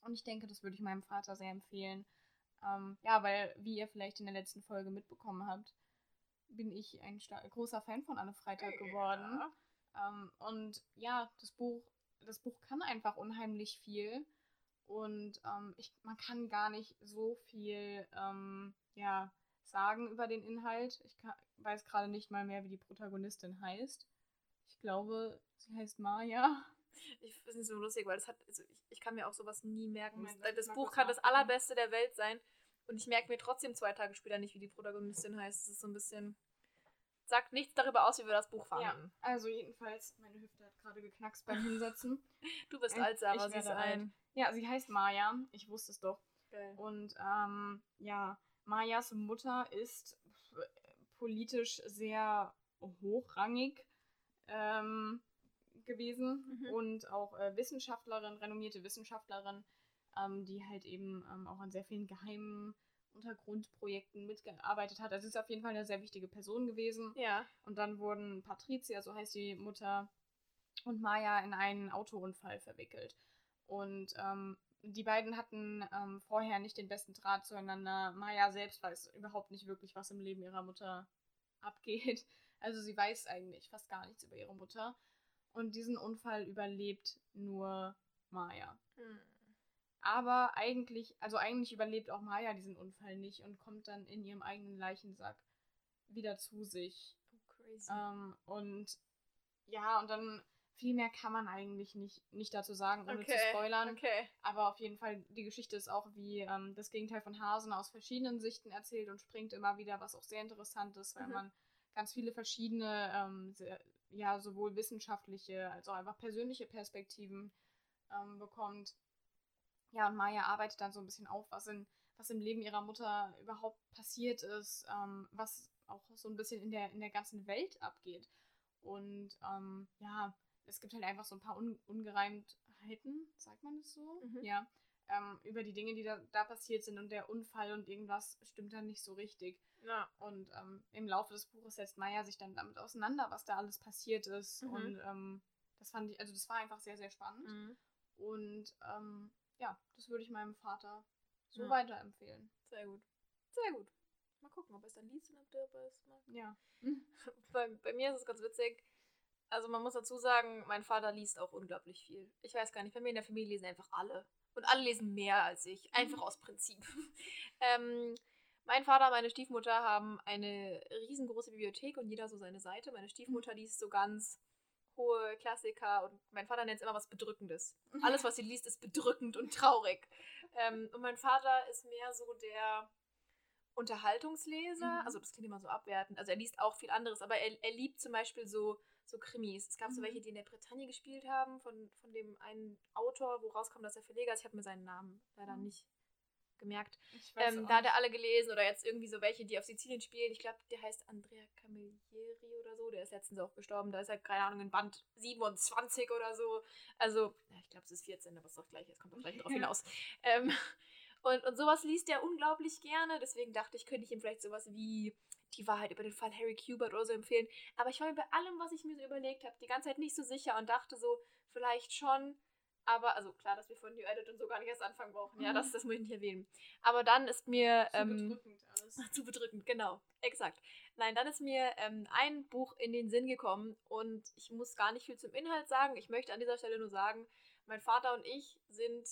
Und ich denke, das würde ich meinem Vater sehr empfehlen. Ähm, ja, weil, wie ihr vielleicht in der letzten Folge mitbekommen habt, bin ich ein großer Fan von Anne Freitag geworden. Ähm, und ja, das Buch, das Buch kann einfach unheimlich viel. Und ähm, ich, man kann gar nicht so viel ähm, ja, sagen über den Inhalt. Ich ka- weiß gerade nicht mal mehr, wie die Protagonistin heißt. Ich glaube, sie heißt Maya. Ich finde es so lustig, weil das hat, also ich, ich kann mir auch sowas nie merken. Das lass das mal Buch kann das allerbeste der Welt sein und ich merke mir trotzdem zwei Tage später nicht, wie die Protagonistin heißt. Das ist so ein bisschen. Sagt nichts darüber aus, wie wir das Buch fanden. Also jedenfalls, meine Hüfte hat gerade geknackst beim Hinsetzen. (laughs) Du bist alt, Sarah, sie ist alt. ein. Ja, sie heißt Maya. Ich wusste es doch. Geil. Und ähm, ja, Mayas Mutter ist f- politisch sehr hochrangig ähm, gewesen Mhm. und auch äh, Wissenschaftlerin, renommierte Wissenschaftlerin, ähm, die halt eben ähm, auch an sehr vielen geheimen Untergrundprojekten mitgearbeitet hat. Also sie ist auf jeden Fall eine sehr wichtige Person gewesen. Ja. Und dann wurden Patricia, so heißt die Mutter, und Maya in einen Autounfall verwickelt. Und ähm, die beiden hatten ähm, vorher nicht den besten Draht zueinander. Maya selbst weiß überhaupt nicht wirklich, was im Leben ihrer Mutter abgeht. (laughs) Also sie weiß eigentlich fast gar nichts über ihre Mutter. Und diesen Unfall überlebt nur Maya. Hm. Aber eigentlich, also eigentlich überlebt auch Maya diesen Unfall nicht und kommt dann in ihrem eigenen Leichensack wieder zu sich. Oh, crazy. Ähm, und ja, und dann viel mehr kann man eigentlich nicht, nicht dazu sagen, ohne zu okay. spoilern. Okay. Aber auf jeden Fall, die Geschichte ist auch wie ähm, das Gegenteil von Hasen aus verschiedenen Sichten erzählt und springt immer wieder, was auch sehr interessant ist, weil Mhm. man ganz viele verschiedene, ähm, sehr, ja, sowohl wissenschaftliche als auch einfach persönliche Perspektiven ähm, bekommt. Ja, und Maya arbeitet dann so ein bisschen auf, was, in, was im Leben ihrer Mutter überhaupt passiert ist, ähm, was auch so ein bisschen in der, in der ganzen Welt abgeht. Und ähm, ja, es gibt halt einfach so ein paar Un Ungereimtheiten, sagt man das so? Mhm. Ja. Ähm, über die Dinge, die da, da passiert sind und der Unfall und irgendwas stimmt dann nicht so richtig. Ja. Und ähm, im Laufe des Buches setzt Maya sich dann damit auseinander, was da alles passiert ist. Mhm. Und ähm, das fand ich, also das war einfach sehr, sehr spannend. Mhm. Und ähm, ja, das würde ich meinem Vater so Ja. weiterempfehlen. Sehr gut. Sehr gut. Mal gucken, ob er es dann liest und ob der es mag. Ja. (laughs) bei, bei mir ist es ganz witzig. Also man muss dazu sagen, mein Vater liest auch unglaublich viel. Ich weiß gar nicht, bei mir in der Familie lesen einfach alle. Und alle lesen mehr als ich. Einfach aus Prinzip. (laughs) ähm, mein Vater und meine Stiefmutter haben eine riesengroße Bibliothek und jeder so seine Seite. Meine Stiefmutter liest so ganz hohe Klassiker und mein Vater nennt es immer was Bedrückendes. Alles, was sie liest, ist bedrückend und traurig. Ähm, und mein Vater ist mehr so der Unterhaltungsleser. Mhm. Also das klingt immer so abwertend. Also er liest auch viel anderes, aber er, er liebt zum Beispiel so, so Krimis. Es gab so Mhm. welche, die in der Bretagne gespielt haben, von, von dem einen Autor, wo rauskam, dass er Verleger ist. Ich habe mir seinen Namen leider Mhm. nicht gemerkt. Ähm, da hat er alle gelesen oder jetzt irgendwie so welche, die auf Sizilien spielen. Ich glaube, der heißt Andrea Camilleri oder so. Der ist letztens auch gestorben. Da ist er, keine Ahnung, in Band 27 oder so. Also, ja, ich glaube, es ist 14, aber es ist doch gleich. Es kommt doch gleich drauf (laughs) hinaus. Ähm, und, und sowas liest er unglaublich gerne. Deswegen dachte ich, könnte ich ihm vielleicht sowas wie die Wahrheit über den Fall Harry Kubert oder so empfehlen. Aber ich war mir bei allem, was ich mir so überlegt habe, die ganze Zeit nicht so sicher und dachte so, vielleicht schon. Aber, also klar, dass wir von New Edit und so gar nicht erst anfangen brauchen. Ja, Mhm. das, das muss ich nicht erwähnen. Aber dann ist mir. Zu ähm, bedrückend alles. (laughs) zu bedrückend, genau. Exakt. Nein, dann ist mir ähm, ein Buch in den Sinn gekommen und ich muss gar nicht viel zum Inhalt sagen. Ich möchte an dieser Stelle nur sagen, mein Vater und ich sind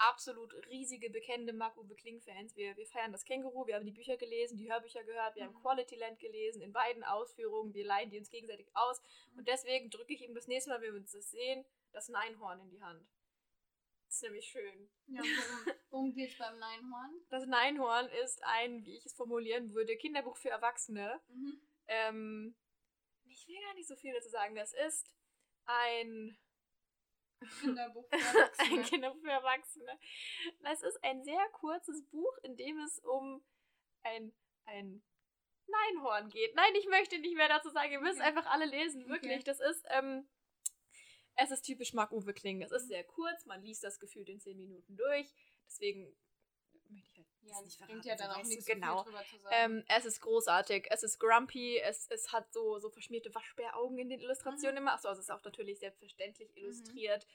absolut riesige, bekennende Mark-Uwe Kling-Fans. Wir, wir feiern das Känguru, wir haben die Bücher gelesen, die Hörbücher gehört, wir haben Mhm. Quality Land gelesen, in beiden Ausführungen. Wir leihen die uns gegenseitig aus. Und deswegen drücke ich ihm das nächste Mal, wenn wir uns das sehen, das Neinhorn in die Hand. Das ist nämlich schön. Ja, worum, worum geht's beim Neinhorn? Das Neinhorn ist ein, wie ich es formulieren würde, Kinderbuch für Erwachsene. Mhm. Ähm, ich will gar nicht so viel dazu sagen. Das ist ein, Kinderbuch (laughs) für ein Erwachsene. Kinderbuch für Erwachsene. Das ist ein sehr kurzes Buch, in dem es um ein, ein Neinhorn geht. Nein, ich möchte nicht mehr dazu sagen. Ihr müsst Okay. einfach alle lesen. Wirklich. Okay. Das ist, ähm, es ist typisch Marc-Uwe Kling. Es ist Mhm. sehr kurz. Man liest das gefühlt in 10 Minuten durch. Deswegen möchte ich halt Ja, nicht verraten. ja so dann auch nichts so genau. viel drüber zu sagen. Ähm, es ist großartig, es ist grumpy, es, es hat so, so verschmierte Waschbäraugen in den Illustrationen Mhm. immer. Achso, also es ist auch natürlich selbstverständlich illustriert.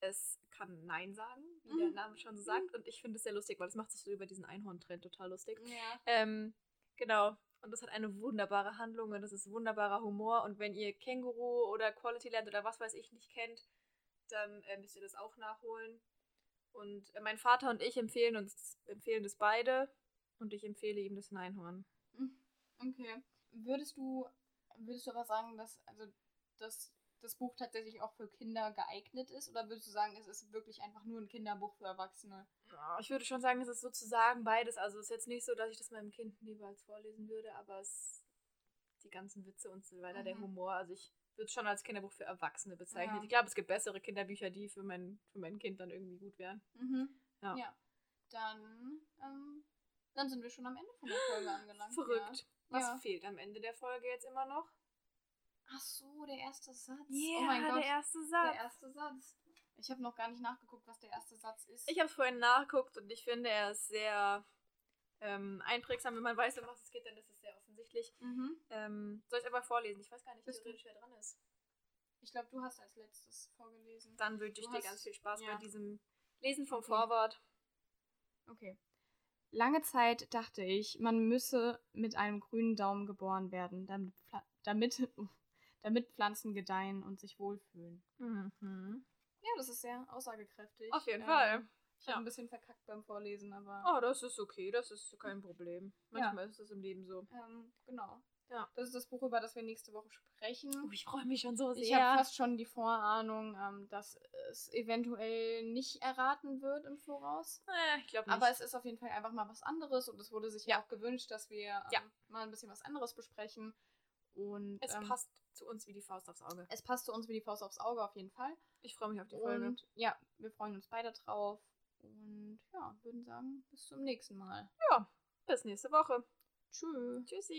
Es kann Nein sagen, wie der Mhm. Name schon so sagt. Und ich finde es sehr lustig, weil es macht sich so über diesen Einhorn-Trend total lustig. ja. Ähm, genau. Und das hat eine wunderbare Handlung und das ist wunderbarer Humor. Und wenn ihr Känguru oder Quality Land oder was weiß ich nicht kennt, dann äh, müsst ihr das auch nachholen. Und äh, mein Vater und ich empfehlen uns empfehlen das beide. Und ich empfehle ihm das Neinhorn. Okay. Würdest du, würdest du aber sagen, dass also dass das Buch tatsächlich auch für Kinder geeignet ist? Oder würdest du sagen, es ist wirklich einfach nur ein Kinderbuch für Erwachsene? Ja, Ich würde schon sagen, es ist sozusagen beides. Also es ist jetzt nicht so, dass ich das meinem Kind niemals vorlesen würde, aber es die ganzen Witze und so weiter, der Mhm. Humor. Also ich würde es schon als Kinderbuch für Erwachsene bezeichnen. Ja. Ich glaube, es gibt bessere Kinderbücher, die für mein, für mein Kind dann irgendwie gut wären. Mhm. Ja. Dann, ähm, dann sind wir schon am Ende von der Folge angelangt. Verrückt. Ja. Was Ja. fehlt am Ende der Folge jetzt immer noch? Ach so, der erste Satz. Ja, oh mein Gott. der erste der Satz. erste Satz. Ich habe noch gar nicht nachgeguckt, was der erste Satz ist. Ich habe es vorhin nachgeguckt und ich finde, er ist sehr ähm, einprägsam. Wenn man weiß, um was es geht, dann ist es sehr offensichtlich. mhm. Ähm, soll ich aber vorlesen? Ich weiß gar nicht, Bist theoretisch, wer dran ist. Ich glaube, du hast als letztes vorgelesen. Dann wünsche ich Du dir hast- ganz viel Spaß ja. bei diesem Lesen vom Okay. Vorwort. Okay. Lange Zeit dachte ich, man müsse mit einem grünen Daumen geboren werden, damit, damit, (laughs) damit Pflanzen gedeihen und sich wohlfühlen. Mhm. Ja, das ist sehr aussagekräftig. Auf jeden Ähm, Fall. Ich habe Ja. ein bisschen verkackt beim Vorlesen, aber Oh, das ist okay, das ist kein Problem. Manchmal ist es im Leben so. ähm, genau. Ja. Das ist das Buch, über das wir nächste Woche sprechen. Oh, ich freue mich schon so sehr. Ich habe fast schon die Vorahnung, ähm, dass es eventuell nicht erraten wird im Voraus. äh, ich glaube nicht. Aber es ist auf jeden Fall einfach mal was anderes und es wurde sich ja Ja. auch gewünscht, dass wir ähm, Ja. mal ein bisschen was anderes besprechen. Und es ähm, passt zu uns wie die Faust aufs Auge. es passt zu uns wie die Faust aufs Auge auf jeden Fall. Ich freue mich auf die Folge. Und ja, wir freuen uns beide drauf. Und ja, würden sagen, bis zum nächsten Mal. Bis nächste Woche. Tschüss. Tschüssi.